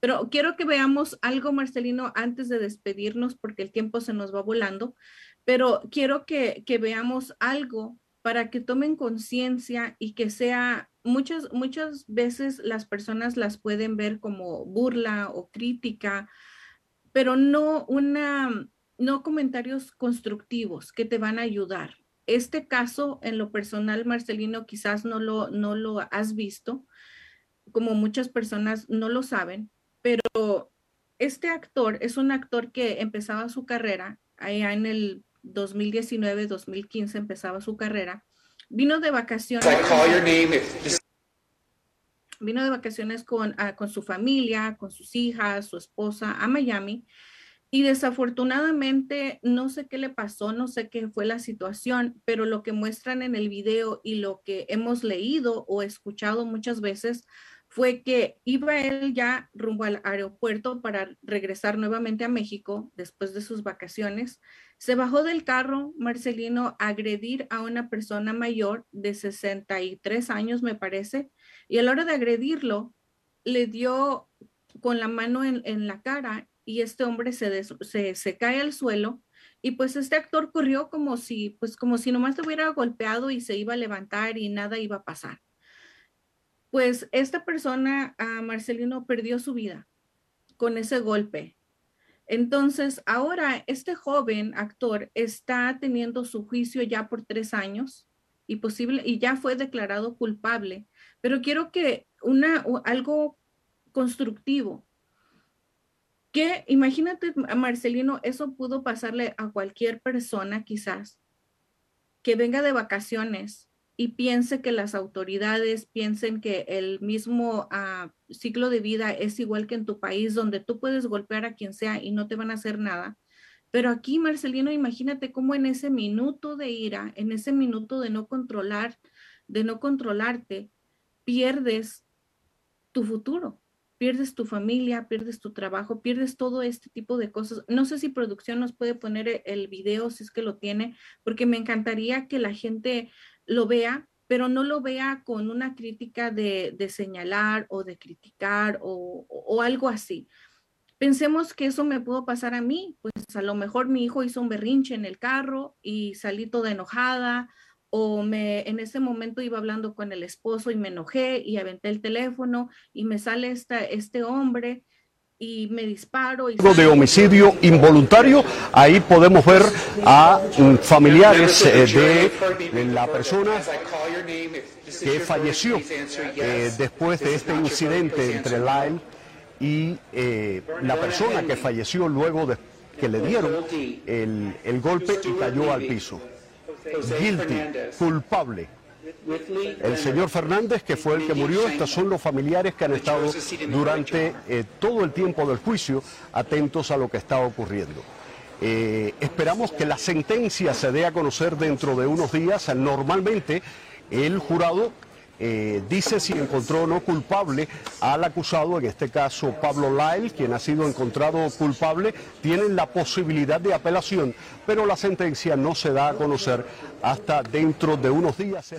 Pero quiero que veamos algo, Marcelino, antes de despedirnos, porque el tiempo se nos va volando, pero quiero que, que veamos algo para que tomen conciencia y que sea, muchas, muchas veces las personas las pueden ver como burla o crítica, pero no una, no comentarios constructivos que te van a ayudar. Este caso, en lo personal, Marcelino, quizás no lo, no lo has visto, como muchas personas no lo saben, pero este actor es un actor que empezaba su carrera allá en el 2019, 2015 empezaba su carrera. Vino de vacaciones. Vino de vacaciones con, ah, con su familia, con sus hijas, su esposa a Miami y desafortunadamente, no sé qué le pasó, no sé qué fue la situación, pero lo que muestran en el video y lo que hemos leído o escuchado muchas veces fue que iba él ya rumbo al aeropuerto para regresar nuevamente a México después de sus vacaciones. Se bajó del carro, Marcelino, a agredir a una persona mayor de 63 años, me parece, y a la hora de agredirlo, le dio con la mano en, la cara y este hombre se, cae al suelo y pues este actor corrió como si, pues como si nomás te hubiera golpeado y se iba a levantar y nada iba a pasar. Pues esta persona, a Marcelino, perdió su vida con ese golpe. Entonces, ahora este joven actor está teniendo su juicio ya por tres años y posible y ya fue declarado culpable. Pero quiero que una algo constructivo que imagínate, Marcelino, eso pudo pasarle a cualquier persona quizás que venga de vacaciones y piense que las autoridades piensen que el mismo ah, ciclo de vida es igual que en tu país, donde tú puedes golpear a quien sea y no te van a hacer nada. Pero aquí, Marcelino, imagínate cómo en ese minuto de ira, en ese minuto de no controlar, de no controlarte, pierdes tu futuro pierdes tu familia, pierdes tu trabajo, pierdes todo este tipo de cosas. No sé si producción nos puede poner e, el video si es que lo tiene, porque me encantaría que la gente lo vea, pero no lo vea con una crítica de, señalar o de criticar o, o algo así. Pensemos que eso me pudo pasar a mí, pues a lo mejor mi hijo hizo un berrinche en el carro y salí toda enojada o me en ese momento iba hablando con el esposo y me enojé y aventé el teléfono y me sale esta, este hombre y me disparo. Y
de homicidio involuntario, ahí podemos ver a mm, familiares eh, de la persona que falleció eh, después de este incidente entre Lyle y eh, la persona que falleció luego de que le dieron el, el golpe y cayó al piso guilty, culpable. El señor Fernández, que fue el que murió, estos son los familiares que han estado durante eh, todo el tiempo del juicio atentos a lo que está ocurriendo. Eh, esperamos que la sentencia se dé a conocer dentro de unos días. Normalmente el jurado eh, dice si encontró o no culpable al acusado, en este caso Pablo Lyle, quien ha sido encontrado culpable, tienen la posibilidad de apelación, pero la sentencia no se da a conocer hasta dentro de unos días.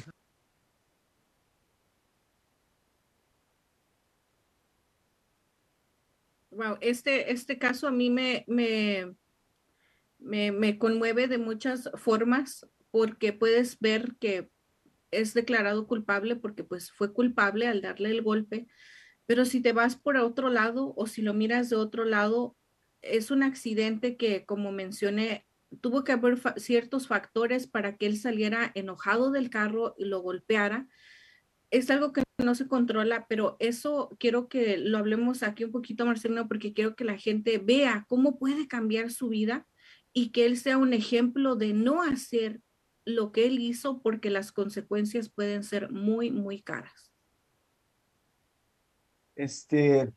Wow, este, este caso a mí me, me, me conmueve de muchas formas porque puedes ver que es declarado culpable porque pues fue culpable al darle el golpe, pero si te vas por otro lado o si lo miras de otro lado, es un accidente que como mencioné tuvo que haber ciertos factores para que él saliera enojado del carro y lo golpeara. Es algo que no se controla, pero eso quiero que lo hablemos aquí un poquito, Marcelino, porque quiero que la gente vea cómo puede cambiar su vida y que él sea un ejemplo de no hacer lo que él hizo porque las consecuencias pueden ser muy, muy caras.
Este,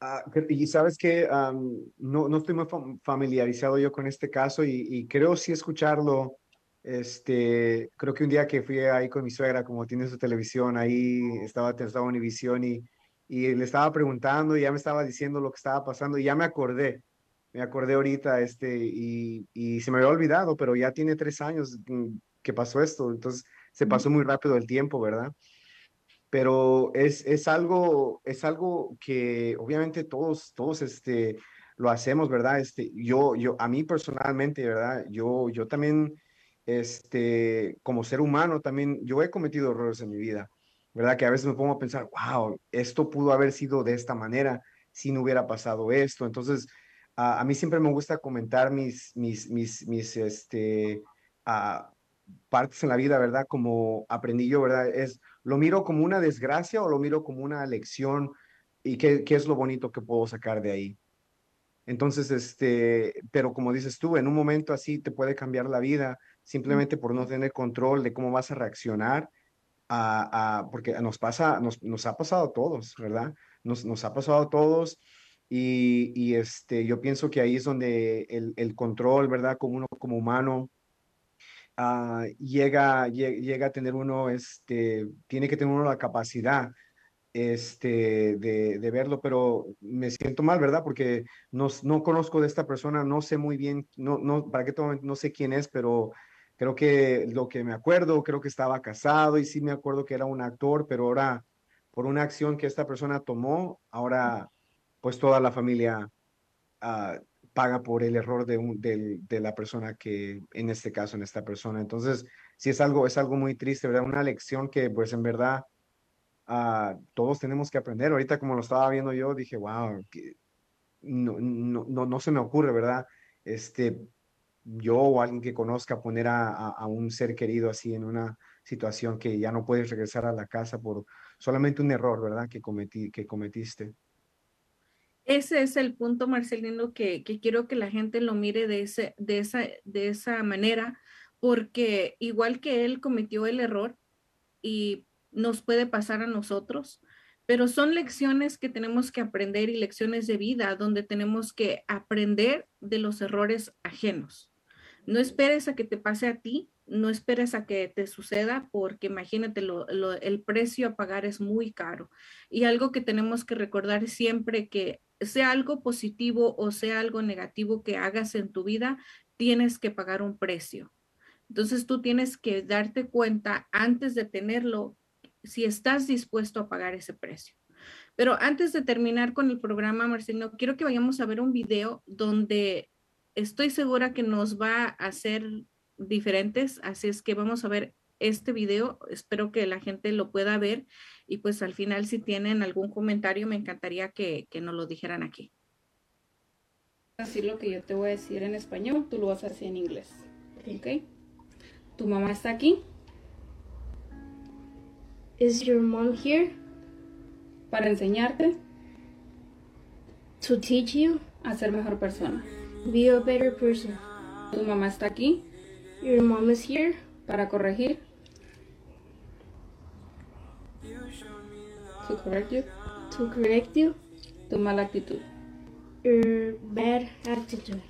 ah, y sabes que no, no estoy muy familiarizado yo con este caso y, creo sí escucharlo. Este, creo que un día que fui ahí con mi suegra, como tiene su televisión, ahí estaba, estaba Univisión y, y le estaba preguntando y ya me estaba diciendo lo que estaba pasando y ya me acordé me acordé ahorita, este, y, y, se me había olvidado, pero ya tiene tres años mm, que pasó esto, entonces se pasó muy rápido el tiempo, ¿verdad? Pero es, es algo, es algo que obviamente todos, todos, este, lo hacemos, ¿verdad? Este, yo, yo, a mí personalmente, ¿verdad? Yo, yo también, este, como ser humano, también, yo he cometido errores en mi vida, ¿verdad? Que a veces me pongo a pensar, wow, esto pudo haber sido de esta manera si no hubiera pasado esto. Entonces, a mí siempre me gusta comentar mis, mis, mis, mis este, partes en la vida, ¿verdad? Como aprendí yo, ¿verdad? Es, ¿lo miro como una desgracia o lo miro como una lección? ¿Y qué, qué es lo bonito que puedo sacar de ahí? Entonces, este, pero como dices tú, en un momento así te puede cambiar la vida simplemente por no tener control de cómo vas a reaccionar, a, porque nos pasa, nos, nos ha pasado a todos, ¿verdad? Nos, nos ha pasado a todos y, este, yo pienso que ahí es donde el, control, ¿verdad? Como uno como humano ah, llega, llega, a tener uno, este, tiene que tener uno la capacidad este, de, de, verlo, pero me siento mal, ¿verdad? Porque no, no conozco de esta persona, no sé muy bien, no, no, para qué no sé quién es, pero creo que lo que me acuerdo, creo que estaba casado y sí me acuerdo que era un actor, pero ahora por una acción que esta persona tomó, ahora pues toda la familia ah, paga por el error de, un, de, la persona que, en este caso, en esta persona. Entonces, sí es algo, es algo muy triste, ¿verdad? Una lección que, pues, en verdad, uh, todos tenemos que aprender. Ahorita, como lo estaba viendo yo, dije, wow, no, no, no, no, se me ocurre, ¿verdad? Este, yo o alguien que conozca poner a, a, un ser querido así en una situación que ya no puedes regresar a la casa por solamente un error, ¿verdad? Que, cometí, que cometiste.
Ese es el punto, Marcelino, que, quiero que la gente lo mire de, ese, de, esa, de esa manera, porque igual que él cometió el error y nos puede pasar a nosotros, pero son lecciones que tenemos que aprender y lecciones de vida donde tenemos que aprender de los errores ajenos. No esperes a que te pase a ti, no esperes a que te suceda porque imagínate, el precio a pagar es muy caro. Y algo que tenemos que recordar siempre que sea algo positivo o sea algo negativo que hagas en tu vida, tienes que pagar un precio. Entonces tú tienes que darte cuenta antes de tenerlo si estás dispuesto a pagar ese precio. Pero antes de terminar con el programa, Marcelino, quiero que vayamos a ver un video donde estoy segura que nos va a hacer diferentes, así es que vamos a ver este video. Espero que la gente lo pueda ver y pues al final si tienen algún comentario me encantaría que, que nos lo dijeran aquí.
Así lo que yo te voy a decir en español, tú lo vas a decir en inglés. ¿Ok? ¿Tu mamá está aquí?
Is your mom here?
Para enseñarte.
To teach you.
A ser mejor persona.
Be a better person.
¿Tu mamá está aquí?
Your mom is here.
Para corregir. To correct you.
To correct you.
Tu mala actitud.
Your bad attitude.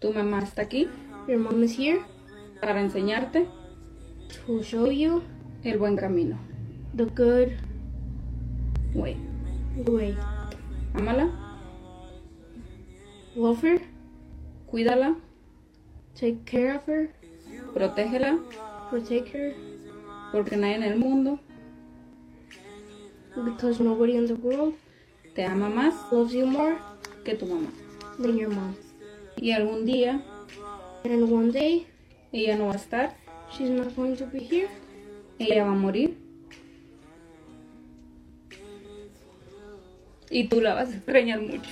Tu mamá está aquí.
Your mom is here.
Para enseñarte.
To show you.
El buen camino.
The good
way.
Way.
Amala.
Love her.
Cuídala.
Take care of her.
Protégela.
Protect her.
Porque nadie en el mundo
Because nobody in the world
te ama más
loves you more
que tu mamá.
Than your mom.
Y algún día
And one day
ella no va a estar.
She's not going to be here.
Ella va a morir. Y tú la vas a extrañar mucho.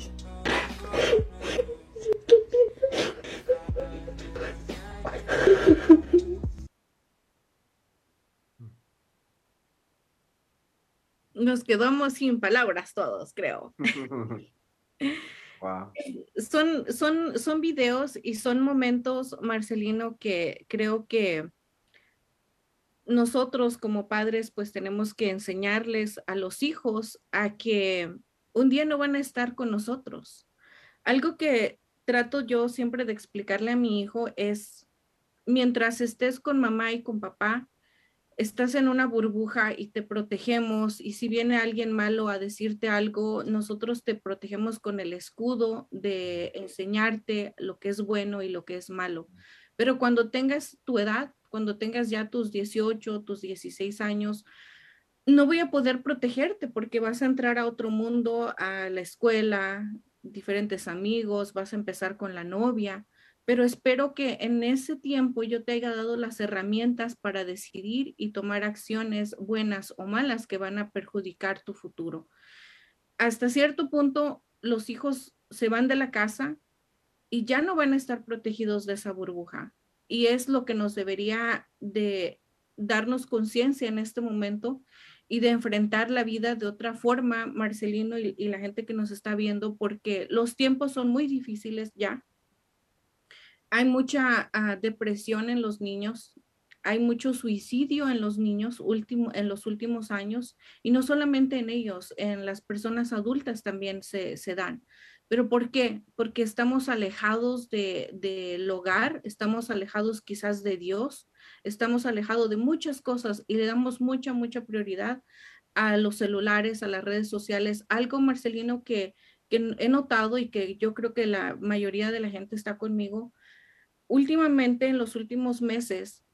Nos quedamos sin palabras todos, creo. Son, son, son videos y son momentos, Marcelino, que creo que nosotros como padres pues tenemos que enseñarles a los hijos a que un día no van a estar con nosotros. Algo que trato yo siempre de explicarle a mi hijo es, mientras estés con mamá y con papá, estás en una burbuja y te protegemos y si viene alguien malo a decirte algo, nosotros te protegemos con el escudo de enseñarte lo que es bueno y lo que es malo. Pero cuando tengas tu edad, cuando tengas ya tus 18, tus 16 años, no voy a poder protegerte porque vas a entrar a otro mundo, a la escuela, diferentes amigos, vas a empezar con la novia, pero espero que en ese tiempo yo te haya dado las herramientas para decidir y tomar acciones buenas o malas que van a perjudicar tu futuro. Hasta cierto punto, los hijos se van de la casa y ya no van a estar protegidos de esa burbuja. Y es lo que nos debería de darnos conciencia en este momento y de enfrentar la vida de otra forma, Marcelino y, la gente que nos está viendo, porque los tiempos son muy difíciles ya. Hay mucha ah, depresión en los niños, hay mucho suicidio en los niños último, en los últimos años, y no solamente en ellos, en las personas adultas también se, se dan. ¿Pero por qué? Porque estamos alejados del de, hogar, estamos alejados quizás de Dios, estamos alejados de muchas cosas y le damos mucha, mucha prioridad a los celulares, a las redes sociales. Algo, Marcelino, que, que he notado y que yo creo que la mayoría de la gente está conmigo, últimamente en los últimos meses,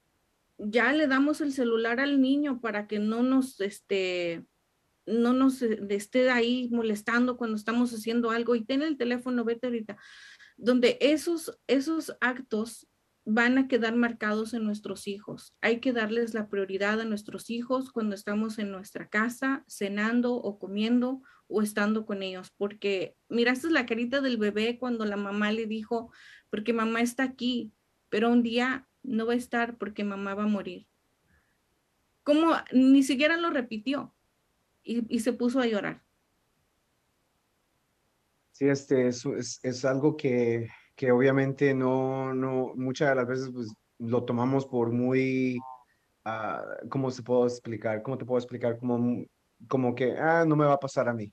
ya le damos el celular al niño para que no nos, este, no nos eh, esté ahí molestando cuando estamos haciendo algo y ten el teléfono, vete ahorita, donde esos, esos actos van a quedar marcados en nuestros hijos. Hay que darles la prioridad a nuestros hijos cuando estamos en nuestra casa, cenando o comiendo o estando con ellos, porque miraste la carita del bebé cuando la mamá le dijo, porque mamá está aquí, pero un día no va a estar porque mamá va a morir. Como ni siquiera lo repitió, y, se puso a llorar.
Sí, este es, es, algo que, que obviamente no, no, muchas de las veces pues, lo tomamos por muy, uh, ¿cómo se puedo explicar? ¿Cómo te puedo explicar? Como, como que, ah, no me va a pasar a mí,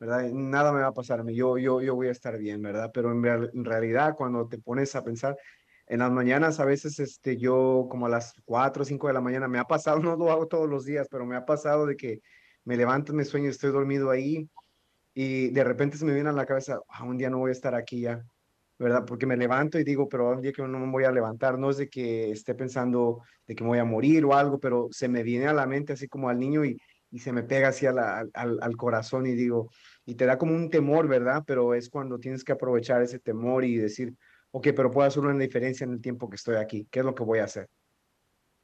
¿verdad? Nada me va a pasar a mí, yo, yo, yo voy a estar bien, ¿verdad? Pero en, en realidad cuando te pones a pensar, en las mañanas a veces este, yo como a las 4 o 5 de la mañana, me ha pasado, no lo hago todos los días, pero me ha pasado de que me levanto, me sueño, estoy dormido ahí y de repente se me viene a la cabeza, ah, un día no voy a estar aquí ya, ¿verdad? Porque me levanto y digo, pero un día que no me voy a levantar, no es de que esté pensando de que me voy a morir o algo, pero se me viene a la mente así como al niño y, y se me pega así al, al, corazón y digo, y te da como un temor, ¿verdad? Pero es cuando tienes que aprovechar ese temor y decir, ok, pero puedo hacer una diferencia en el tiempo que estoy aquí, ¿qué es lo que voy a hacer?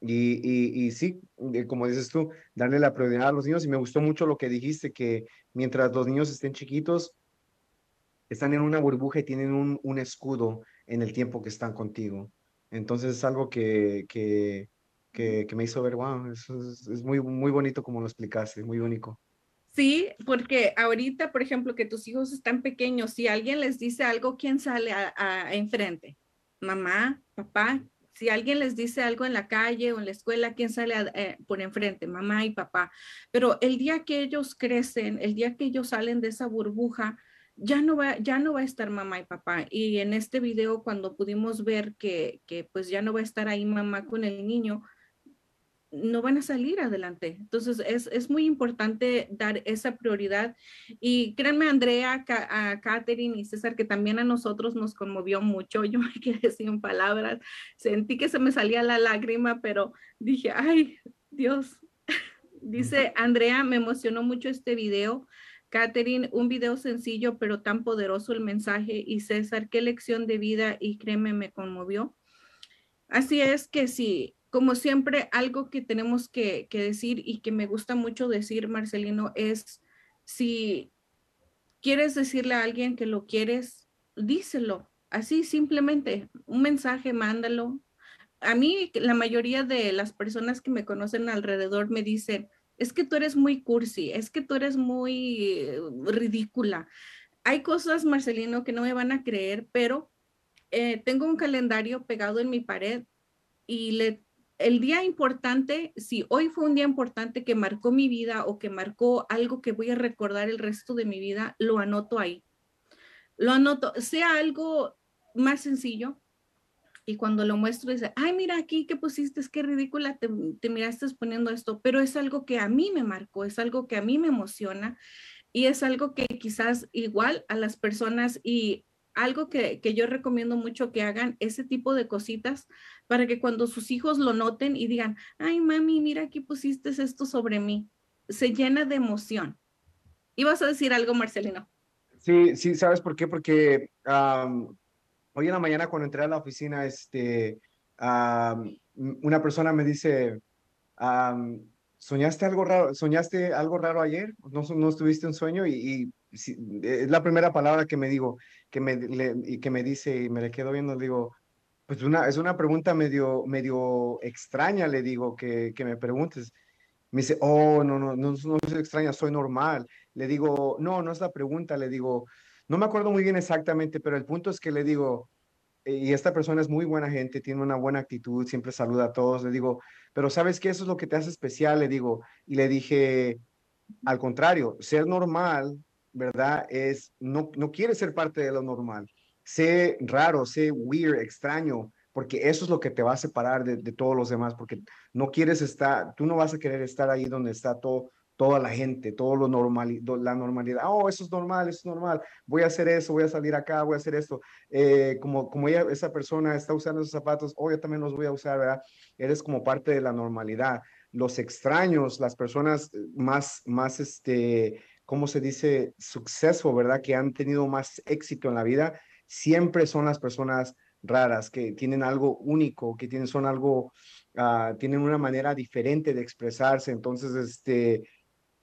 Y, y, y, sí, como dices tú, darle la prioridad a los niños. Y me gustó mucho lo que dijiste, que mientras los niños estén chiquitos, están en una burbuja y tienen un, un escudo en el tiempo que están contigo. Entonces es algo que, que, que, que me hizo ver, wow, es, es, muy, muy bonito como lo explicaste, muy único.
Sí, porque ahorita, por ejemplo, que tus hijos están pequeños, si alguien les dice algo, ¿quién sale a, a enfrente? Mamá, papá, si alguien les dice algo en la calle o en la escuela, ¿quién sale eh, por enfrente? Mamá y papá. Pero el día que ellos crecen, el día que ellos salen de esa burbuja, ya no va, ya no va a estar mamá y papá. Y en este video, cuando pudimos ver que, que pues ya no va a estar ahí mamá con el niño, no van a salir adelante. Entonces, es, es, muy importante dar esa prioridad. Y créanme, Andrea, a Catherine y César, que también a nosotros nos conmovió mucho. Yo me quedé sin palabras. Sentí que se me salía la lágrima, pero dije, ay, Dios. Dice Andrea, me emocionó mucho este video. Catherine, un video sencillo, pero tan poderoso el mensaje. Y César, qué lección de vida y créeme, me conmovió. Así es que sí, como siempre, algo que tenemos que, decir y que me gusta mucho decir, Marcelino, es si quieres decirle a alguien que lo quieres, díselo. Así simplemente, un mensaje, mándalo. A mí, la mayoría de las personas que me conocen alrededor me dicen, es que tú eres muy cursi, es que tú eres muy eh, ridícula. Hay cosas, Marcelino, que no me van a creer, pero eh, tengo un calendario pegado en mi pared y le, el día importante, si hoy fue un día importante que marcó mi vida o que marcó algo que voy a recordar el resto de mi vida, lo anoto ahí. Lo anoto, sea algo más sencillo, y cuando lo muestro dice, ay, mira aquí que pusiste, es que ridícula, te, te miraste poniendo esto, pero es algo que a mí me marcó, es algo que a mí me emociona y es algo que quizás igual a las personas y algo que, que, yo recomiendo mucho que hagan ese tipo de cositas para que cuando sus hijos lo noten y digan, ay mami, mira aquí pusiste esto sobre mí, se llena de emoción. ¿Y vas a decir algo, Marcelino?
Sí, sí, ¿sabes por qué? Porque hoy en la mañana cuando entré a la oficina, este, um, una persona me dice, um, ¿soñaste algo raro? ¿Soñaste algo raro ayer? ¿No, no estuviste un sueño? Y, y si, es la primera palabra que me digo, que me, le, y que me dice y me le quedo viendo, digo, pues una, es una pregunta medio, medio extraña, le digo, que, que me preguntes. Me dice, oh, no, no, no, no es extraña, soy normal. Le digo, no, no es la pregunta, le digo, no me acuerdo muy bien exactamente, pero el punto es que le digo, y esta persona es muy buena gente, tiene una buena actitud, siempre saluda a todos, le digo, pero ¿sabes qué? Eso es lo que te hace especial, le digo, y le dije, al contrario, ser normal, ¿verdad? Es, no, no quiere ser parte de lo normal, sé raro, sé weird, extraño, porque eso es lo que te va a separar de, de todos los demás, porque no quieres estar, tú no vas a querer estar ahí donde está todo, toda la gente, todo lo normal, la normalidad. Oh, eso es normal, eso es normal. Voy a hacer eso, voy a salir acá, voy a hacer esto. Eh, como, como ella, esa persona está usando esos zapatos, oh, yo también los voy a usar, ¿verdad? Eres como parte de la normalidad. Los extraños, las personas más, más, este, ¿cómo se dice? Suceso, ¿verdad? Que han tenido más éxito en la vida, siempre son las personas raras, que tienen algo único, que tienen, son algo, uh, tienen una manera diferente de expresarse. Entonces, este,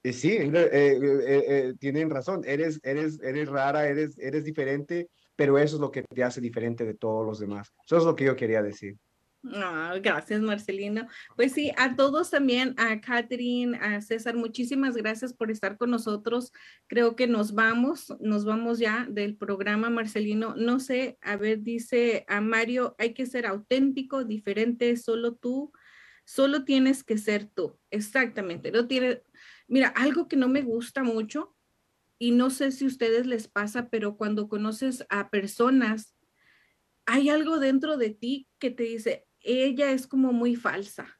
sí, eh, eh, tienen razón, eres, eres, eres rara, eres, eres diferente, pero eso es lo que te hace diferente de todos los demás. Eso es lo que yo quería decir.
Oh, gracias, Marcelino. Pues sí, a todos también, a Catherine, a César, muchísimas gracias por estar con nosotros. Creo que nos vamos, nos vamos ya del programa, Marcelino. No sé, a ver, dice a Mario, hay que ser auténtico, diferente, solo tú, solo tienes que ser tú. Exactamente, no tiene, mira, algo que no me gusta mucho y no sé si a ustedes les pasa, pero cuando conoces a personas, hay algo dentro de ti que te dice, ella es como muy falsa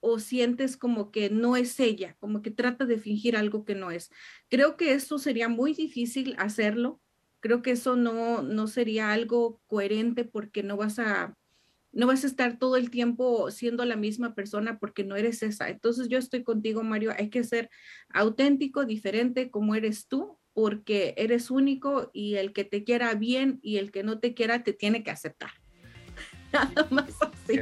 o sientes como que no es ella, como que trata de fingir algo que no es. Creo que eso sería muy difícil hacerlo. Creo que eso no, no sería algo coherente porque no vas a no vas a estar todo el tiempo siendo la misma persona porque no eres esa. Entonces yo estoy contigo, Mario, hay que ser auténtico, diferente como eres tú, porque eres único y el que te quiera bien y el que no te quiera te tiene que aceptar. Nada más así.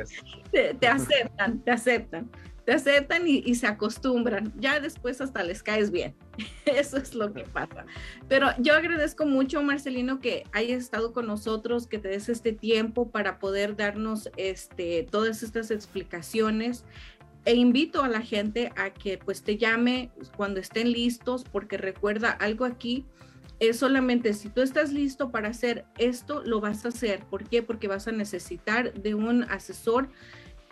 Te, te, aceptan, te aceptan, te aceptan y, y, se acostumbran. Ya después hasta les caes bien. Eso es lo que pasa. Pero yo agradezco mucho, Marcelino, que hayas estado con nosotros, que te des este tiempo para poder darnos este, todas estas explicaciones e invito a la gente a que pues te llame cuando estén listos, porque recuerda algo aquí, es solamente si tú estás listo para hacer esto, lo vas a hacer. ¿Por qué? Porque vas a necesitar de un asesor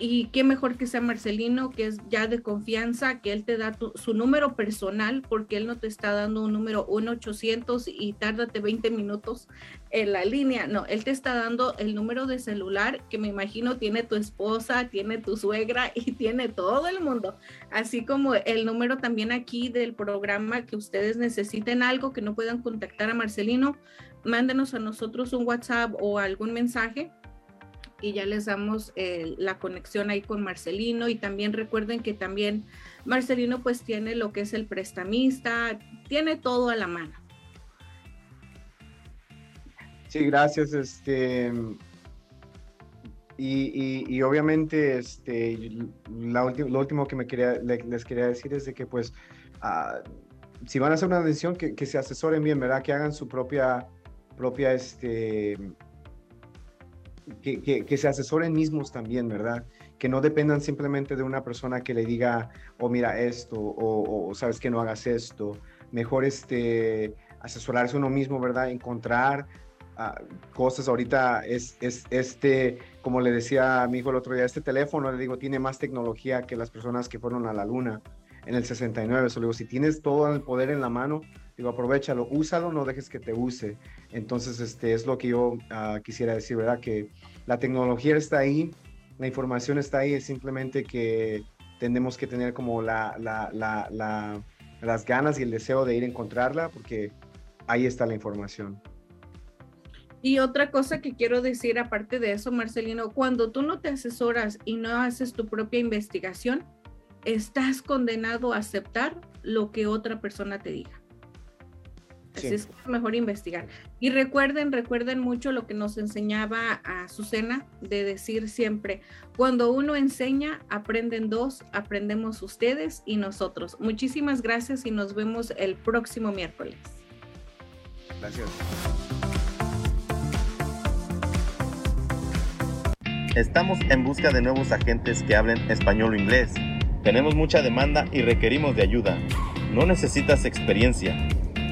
y qué mejor que sea Marcelino, que es ya de confianza, que él te da tu, su número personal, porque él no te está dando un número 1-800 y tárdate 20 minutos en la línea. No, él te está dando el número de celular que me imagino tiene tu esposa, tiene tu suegra y tiene todo el mundo. Así como el número también aquí del programa que ustedes necesiten algo que no puedan contactar a Marcelino, mándenos a nosotros un WhatsApp o algún mensaje y ya les damos eh, la conexión ahí con Marcelino y también recuerden que también Marcelino pues tiene lo que es el prestamista, tiene todo a la mano.
Sí, gracias. Este, y, y, obviamente este, la lo último que me quería, les quería decir es de que pues uh, si van a hacer una decisión que, que se asesoren bien, ¿verdad? Que hagan su propia, propia este, que, se asesoren mismos también, ¿verdad? que no dependan simplemente de una persona que le diga, oh, mira esto, o, sabes que no hagas esto. Mejor este, asesorarse uno mismo, ¿verdad? Encontrar ah, cosas. Ahorita es, es este, como le decía a mi hijo el otro día, este teléfono, le digo, tiene más tecnología que las personas que fueron a la luna en el 69. Solo digo, si tienes todo el poder en la mano, digo, aprovechalo, úsalo, no dejes que te use. Entonces, este es lo que yo ah, quisiera decir, ¿verdad? Que la tecnología está ahí, la información está ahí, es simplemente que tenemos que tener como la, las ganas y el deseo de ir a encontrarla, porque ahí está la información.
Y otra cosa que quiero decir aparte de eso, Marcelino, cuando tú no te asesoras y no haces tu propia investigación, estás condenado a aceptar lo que otra persona te diga. Así es mejor investigar. Y recuerden, recuerden mucho lo que nos enseñaba a Susana de decir siempre, cuando uno enseña, aprenden dos, aprendemos ustedes y nosotros. Muchísimas gracias y nos vemos el próximo miércoles.
Gracias.
Estamos en busca de nuevos agentes que hablen español o inglés. Tenemos mucha demanda y requerimos de ayuda. No necesitas experiencia